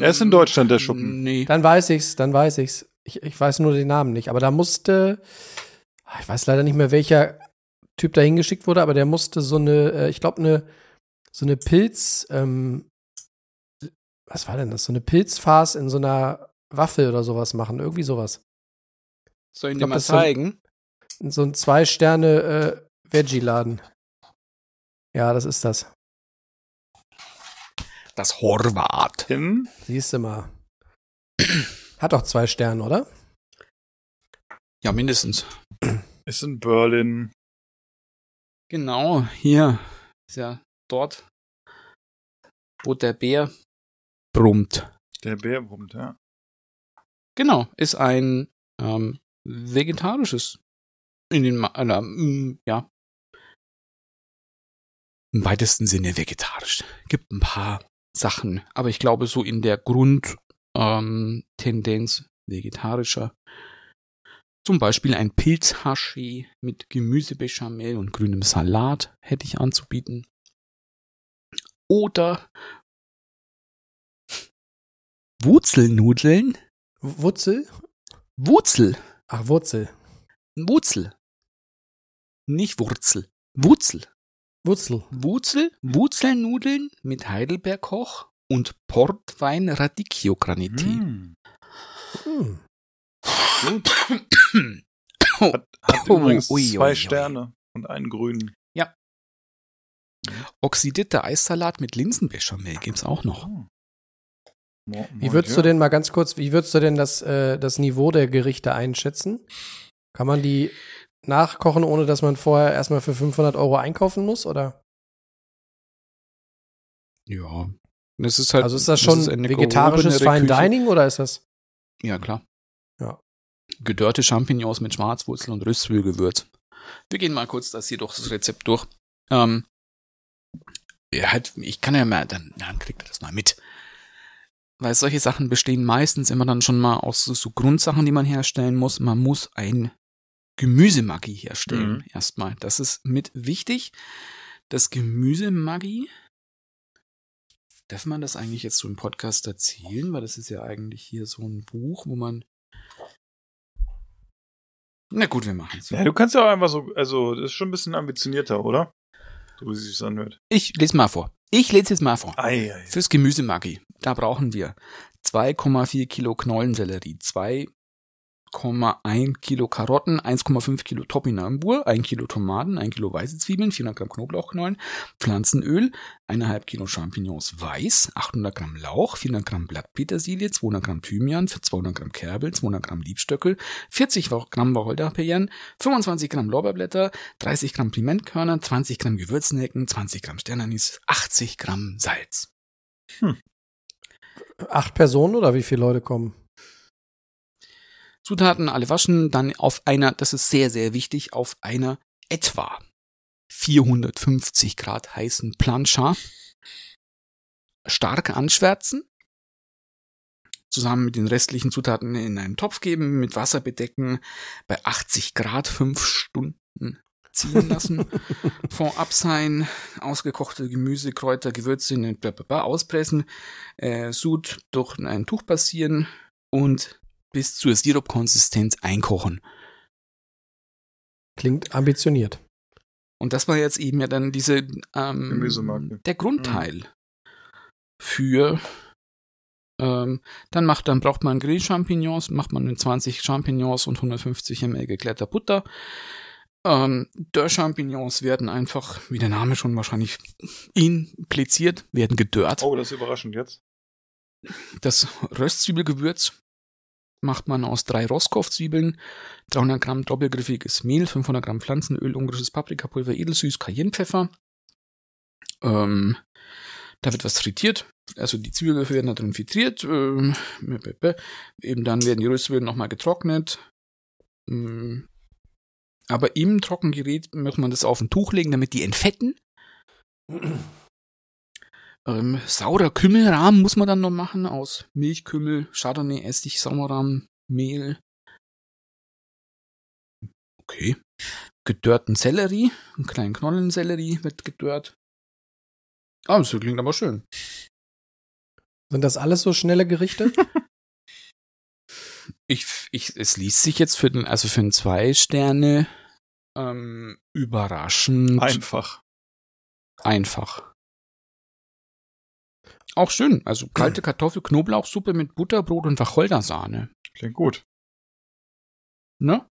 S2: Er ist in Deutschland, der Schuppen.
S1: Nee.
S3: Dann weiß ich's, dann weiß ich's. Ich, ich weiß nur den Namen nicht. Aber da musste, ah, ich weiß leider nicht mehr, welcher Typ da hingeschickt wurde, aber der musste so eine, äh, ich glaube, eine, so eine Pilz, ähm, was war denn das? So eine Pilzfarce in so einer Waffel oder sowas machen. Irgendwie sowas.
S1: Soll ich
S3: Ich
S1: dir
S3: glaub,
S1: mal zeigen?
S3: In so ein Zwei-Sterne äh, Veggie-Laden. Ja, das ist das.
S1: Das Horvat.
S2: Hin.
S3: Siehst du mal. Hat doch zwei Sterne, oder?
S1: Ja, mindestens.
S2: Ist in Berlin.
S1: Genau, hier ist ja dort, wo der Bär brummt.
S2: Der Bärbrummt, ja.
S1: Genau, ist ein ähm, vegetarisches, in den, äh, mm, ja, im weitesten Sinne vegetarisch. Gibt ein paar Sachen, aber ich glaube so in der Grundtendenz ähm, vegetarischer. Zum Beispiel ein Pilzhashi mit Gemüsebechamel und grünem Salat hätte ich anzubieten. Oder Wurzelnudeln.
S3: Wurzel?
S1: Wurzel.
S3: Ach, Wurzel.
S1: Wurzel. Nicht Wurzel. Wurzel.
S3: Wurzel.
S1: Wurzel. Wurzelnudeln mit Heidelbeerkoch und Portwein Radicchio Granité.
S2: Hm.
S3: Hm.
S2: Hat, hat
S1: Oh,
S2: übrigens
S1: ui,
S2: zwei
S1: ui, ui.
S2: Sterne und einen grünen.
S1: Oxidierter Eissalat mit Linsenbechamel gibt's auch noch.
S3: Wie würdest
S2: Dieu.
S3: du denn mal ganz kurz, wie würdest du denn das, äh, das Niveau der Gerichte einschätzen? Kann man die nachkochen, ohne dass man vorher erstmal für 500 Euro einkaufen muss, oder?
S1: Ja. Das ist halt,
S3: Also ist das schon
S1: eine
S3: vegetarisches
S1: gehobenere
S3: Fine. Dining oder ist das?
S1: Ja, klar.
S3: Ja.
S1: Gedörrte Champignons mit Schwarzwurzel und Röstzwiebelgewürz. Wir gehen mal kurz das hier durch das Rezept durch. Ähm, ja, halt, ich kann ja mal, dann, dann kriegt ihr das mal mit. Weil solche Sachen bestehen meistens immer dann schon mal aus so, so Grundsachen, die man herstellen muss. Man muss ein Gemüsemaggi herstellen.
S2: Mhm.
S1: Erstmal. Das ist mit wichtig. Das Gemüsemaggi. Darf man das eigentlich jetzt so im Podcast erzählen? Weil das ist ja eigentlich hier so ein Buch, wo man. Na gut, wir machen es.
S2: Ja, du kannst ja auch einfach so, also, das ist schon ein bisschen ambitionierter, oder? So wie es sich anhört.
S1: Ich lese mal vor. Ich lese jetzt mal vor.
S2: Ei, ei.
S1: Fürs Gemüsemaggi, da brauchen wir 2,4 Kilo Knollensellerie, 2,1 Kilo Karotten, 1,5 Kilo Topinambur, 1 Kilo Tomaten, 1 Kilo weiße Zwiebeln, 400 Gramm Knoblauchknollen, Pflanzenöl, 1,5 Kilo Champignons weiß, 800 Gramm Lauch, 400 Gramm Blattpetersilie, 200 Gramm Thymian, 200 Gramm Kerbel, 200 Gramm Liebstöckel, 40 Gramm Wacholderbeeren, 25 Gramm Lorbeerblätter, 30 Gramm Pimentkörner, 20 Gramm Gewürznelken, 20 Gramm Sternanis, 80 Gramm Salz.
S3: Acht Personen oder wie viele Leute kommen?
S1: Zutaten alle waschen, dann auf einer, das ist sehr, sehr wichtig, auf einer etwa 450 Grad heißen Plancha. Stark anschwärzen, zusammen mit den restlichen Zutaten in einen Topf geben, mit Wasser bedecken, bei 80 Grad fünf Stunden ziehen lassen, Fond ab sein, ausgekochte Gemüse, Kräuter, Gewürze in blablabla auspressen, äh, Sud durch ein Tuch passieren und bis zur Sirupkonsistenz einkochen.
S3: Klingt ambitioniert.
S1: Und das war jetzt eben ja dann diese ähm,
S2: Gemüsemarke.
S1: der Grundteil für ähm, dann macht dann braucht man Grillchampignons, macht man 20 Champignons und 150 ml geklärter Butter. Ähm, Dörr-Champignons werden einfach, wie der Name schon wahrscheinlich impliziert, werden gedörrt.
S2: Oh, das ist überraschend jetzt.
S1: Das Röstzwiebelgewürz macht man aus drei Roscoff-Zwiebeln, 300 Gramm doppelgriffiges Mehl, 500 Gramm Pflanzenöl, ungarisches Paprikapulver, Edelsüß, Cayennepfeffer. Ähm, da wird was frittiert. Also die Zwiebelwürfel werden da drin frittiert. Ähm, eben dann werden die Röstzwiebeln nochmal getrocknet. Ähm, aber im Trockengerät muss man das auf ein Tuch legen, damit die entfetten. Ähm, saurer Kümmelrahmen muss man dann noch machen aus Milchkümmel, Chardonnay, Essig, Sauerrahm, Mehl. Okay. Gedörrten Sellerie, einen kleinen Knollensellerie wird gedörrt. Ah, das klingt aber schön.
S3: Sind das alles so schnelle Gerichte?
S1: Ich, ich, es liest sich jetzt für den, also für einen zwei Sterne ähm, überraschend
S2: Einfach.
S1: einfach. Auch schön. Also kalte Kartoffel, Knoblauchsuppe mit Butterbrot und Wacholdersahne.
S2: Klingt gut.
S1: Ne?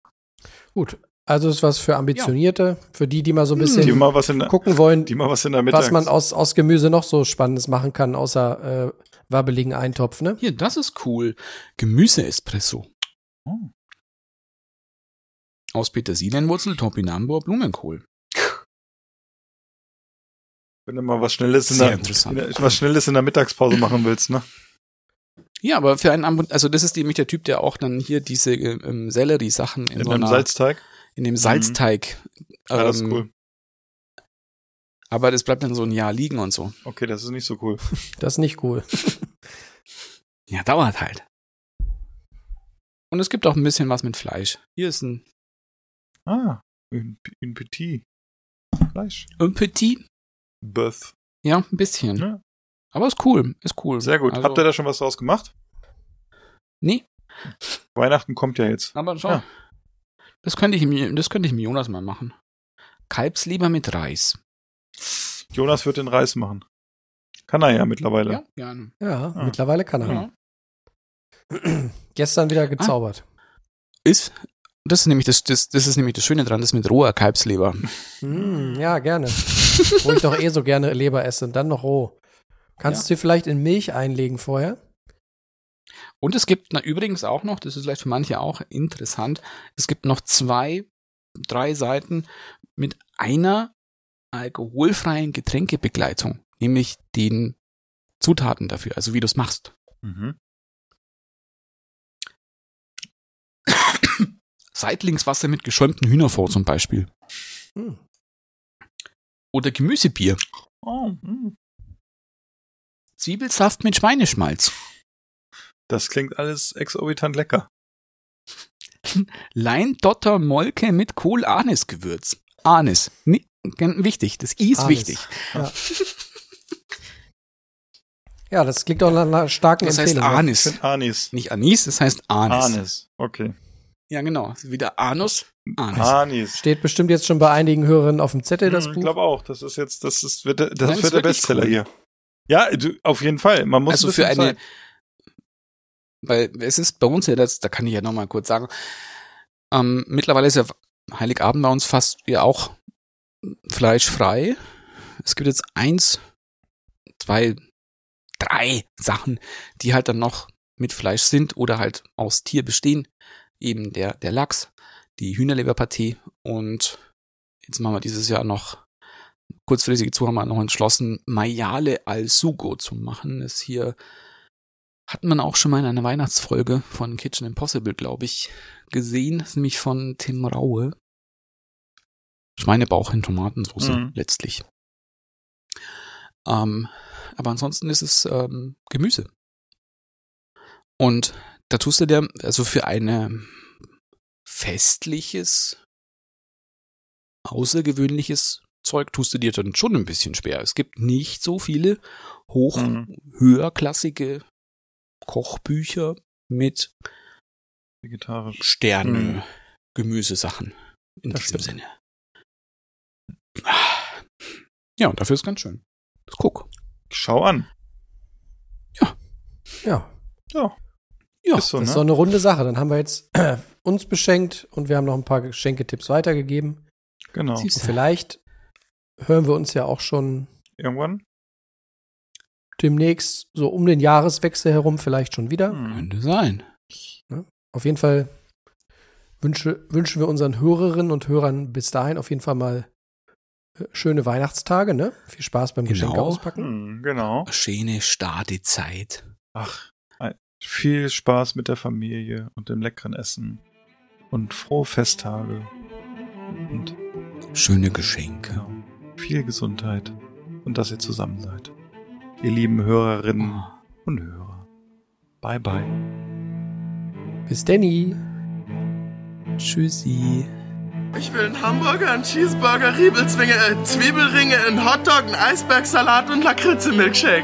S3: Gut. Also ist was für Ambitionierte, für die, die mal so ein bisschen
S2: Die mal was in der,
S3: gucken wollen,
S2: die mal was in der Mittags.
S3: was man aus, aus Gemüse noch so Spannendes machen kann, außer äh, wabbeligen Eintopf, ne?
S1: Hier, das ist cool. Gemüse-Espresso.
S2: Oh.
S1: Aus Petersilienwurzel, Topinambur, Blumenkohl.
S2: Wenn du mal was Schnelles in
S1: Sehr
S2: der, in was Schnelles in der Mittagspause machen willst, ne?
S1: Ja, aber für einen, Ambon- also das ist nämlich der Typ, der auch dann hier diese äh, ähm, Sellerie-Sachen in,
S2: In
S1: so
S2: einem
S1: einer,
S2: Salzteig.
S1: in dem Salzteig.
S2: Ja, das ist
S1: ähm,
S2: cool.
S1: Aber das bleibt dann so ein Jahr liegen und so.
S2: Okay, das ist nicht so cool.
S3: Das ist nicht cool.
S1: Ja, dauert halt. Und es gibt auch ein bisschen was mit Fleisch. Hier ist ein,
S2: Ah, ein, ein Petit. Fleisch.
S1: ein Petit.
S2: Bœuf.
S1: Ja, ein bisschen.
S2: Ja.
S1: Aber ist cool, ist cool.
S2: Sehr gut.
S1: Also-
S2: Habt ihr da schon was draus gemacht?
S1: Nee,
S2: Weihnachten kommt ja jetzt.
S1: aber schau.
S2: Ja.
S1: Das könnte ich mir, das könnte ich mir Jonas mal machen. Kalbsleber mit Reis.
S2: Jonas wird den Reis machen. Kann er ja mittlerweile.
S1: Ja, gerne.
S3: Ja,
S2: Ah.
S3: mittlerweile kann er.
S1: Ja.
S3: Gestern wieder gezaubert.
S1: Ist, das ist nämlich das, das, das ist nämlich das Schöne dran, das mit roher Kalbsleber.
S3: Mm, ja, gerne. Wo ich doch eh so gerne Leber esse und dann noch roh. Kannst du dir vielleicht in Milch einlegen vorher?
S1: Und es gibt na, übrigens auch noch, das ist vielleicht für manche auch interessant, es gibt noch zwei, drei Seiten mit einer alkoholfreien Getränkebegleitung, nämlich den Zutaten dafür, also wie du es machst.
S2: Mhm.
S1: Seitlingswasser mit geschäumtem Hühnerfond zum Beispiel.
S3: Hm.
S1: Oder Gemüsebier.
S2: Oh, mm.
S1: Zwiebelsaft mit Schweineschmalz.
S2: das klingt alles exorbitant lecker.
S1: Lein, Dotter, Molke mit Kohl-Anis-Gewürz. Anis. Ni- ganz wichtig. Das I ist
S3: Anis.
S1: wichtig.
S3: Ja. ja, das klingt doch nach einer starken
S1: Das heißt
S3: Empfehlung.
S2: Ich
S1: Anis.
S2: finde Anis.
S1: Nicht Anis, das heißt Anis.
S2: Anis. Okay.
S1: Ja, genau. Wieder Anus, Anis.
S2: Anis.
S3: Steht bestimmt jetzt schon bei einigen Hörerinnen auf dem Zettel, das
S2: Hm, Ich
S3: Buch.
S2: glaube auch. Das ist jetzt, das ist, wird, der- das
S1: Nein, ist
S2: wird der Bestseller
S1: cool.
S2: hier. Ja, du, auf jeden Fall. Man muss
S1: also
S2: ein
S1: für eine,
S2: Zeit.
S1: weil es ist bei uns ja, das, da kann ich ja nochmal kurz sagen, ähm, mittlerweile ist ja Heiligabend bei uns fast ja auch fleischfrei. Es gibt jetzt eins, zwei, drei Sachen, die halt dann noch mit Fleisch sind oder halt aus Tier bestehen. Eben der, der Lachs, die Hühnerleberpartie und jetzt machen wir dieses Jahr noch kurzfristig zu haben wir noch entschlossen, Maiale al Sugo zu machen. Das hier hat man auch schon mal in einer Weihnachtsfolge von Kitchen Impossible, glaube ich, gesehen. Das ist nämlich von Tim Raue. Schweinebauch in Tomatensauce
S2: Mhm.
S1: letztlich. Ähm, aber ansonsten ist es ähm, Gemüse. Und da tust du dir, also für eine festliches, außergewöhnliches Zeug tust du dir dann schon ein bisschen schwer. Es gibt nicht so viele hoch,
S2: Mhm.
S1: höherklassige Kochbücher mit
S2: Vegetarisch.
S1: Sterne,
S2: Mhm.
S1: Gemüsesachen in
S3: Das
S1: diesem
S3: stimmt.
S1: Sinne. Ja, und dafür ist ganz schön. Das guck.
S2: Schau an.
S3: Ja,
S2: Ja.
S1: Ja,
S2: ist so,
S3: das
S2: ne?
S3: ist doch eine runde Sache. Dann haben wir jetzt uns beschenkt und wir haben noch ein paar Geschenketipps weitergegeben.
S2: Genau.
S3: Und vielleicht hören wir uns ja auch schon
S2: Irgendwann.
S3: demnächst so um den Jahreswechsel herum vielleicht schon wieder.
S2: Hm.
S1: könnte sein.
S3: auf jeden Fall wünsche, wünschen wir unseren Hörerinnen und Hörern bis dahin auf jeden Fall mal äh, schöne Weihnachtstage, ne? Viel Spaß beim Geschenke
S1: Genau.
S3: auspacken.
S2: Hm, genau.
S1: Schöne Stadezeit.
S2: Ach, ein- viel Spaß mit der Familie und dem leckeren Essen. Und frohe Festtage. Und
S1: Schöne Geschenke.
S2: genau, viel Gesundheit. Und dass ihr zusammen seid. Ihr lieben Hörerinnen
S1: Oh.
S2: und Hörer. Bye bye.
S3: Bis Danny.
S1: Tschüssi.
S4: Ich will einen Hamburger, einen Cheeseburger, Riebelzwinge, äh, Zwiebelringe, einen Hotdog, einen Eisbergsalat und Lakritze-Milkshake.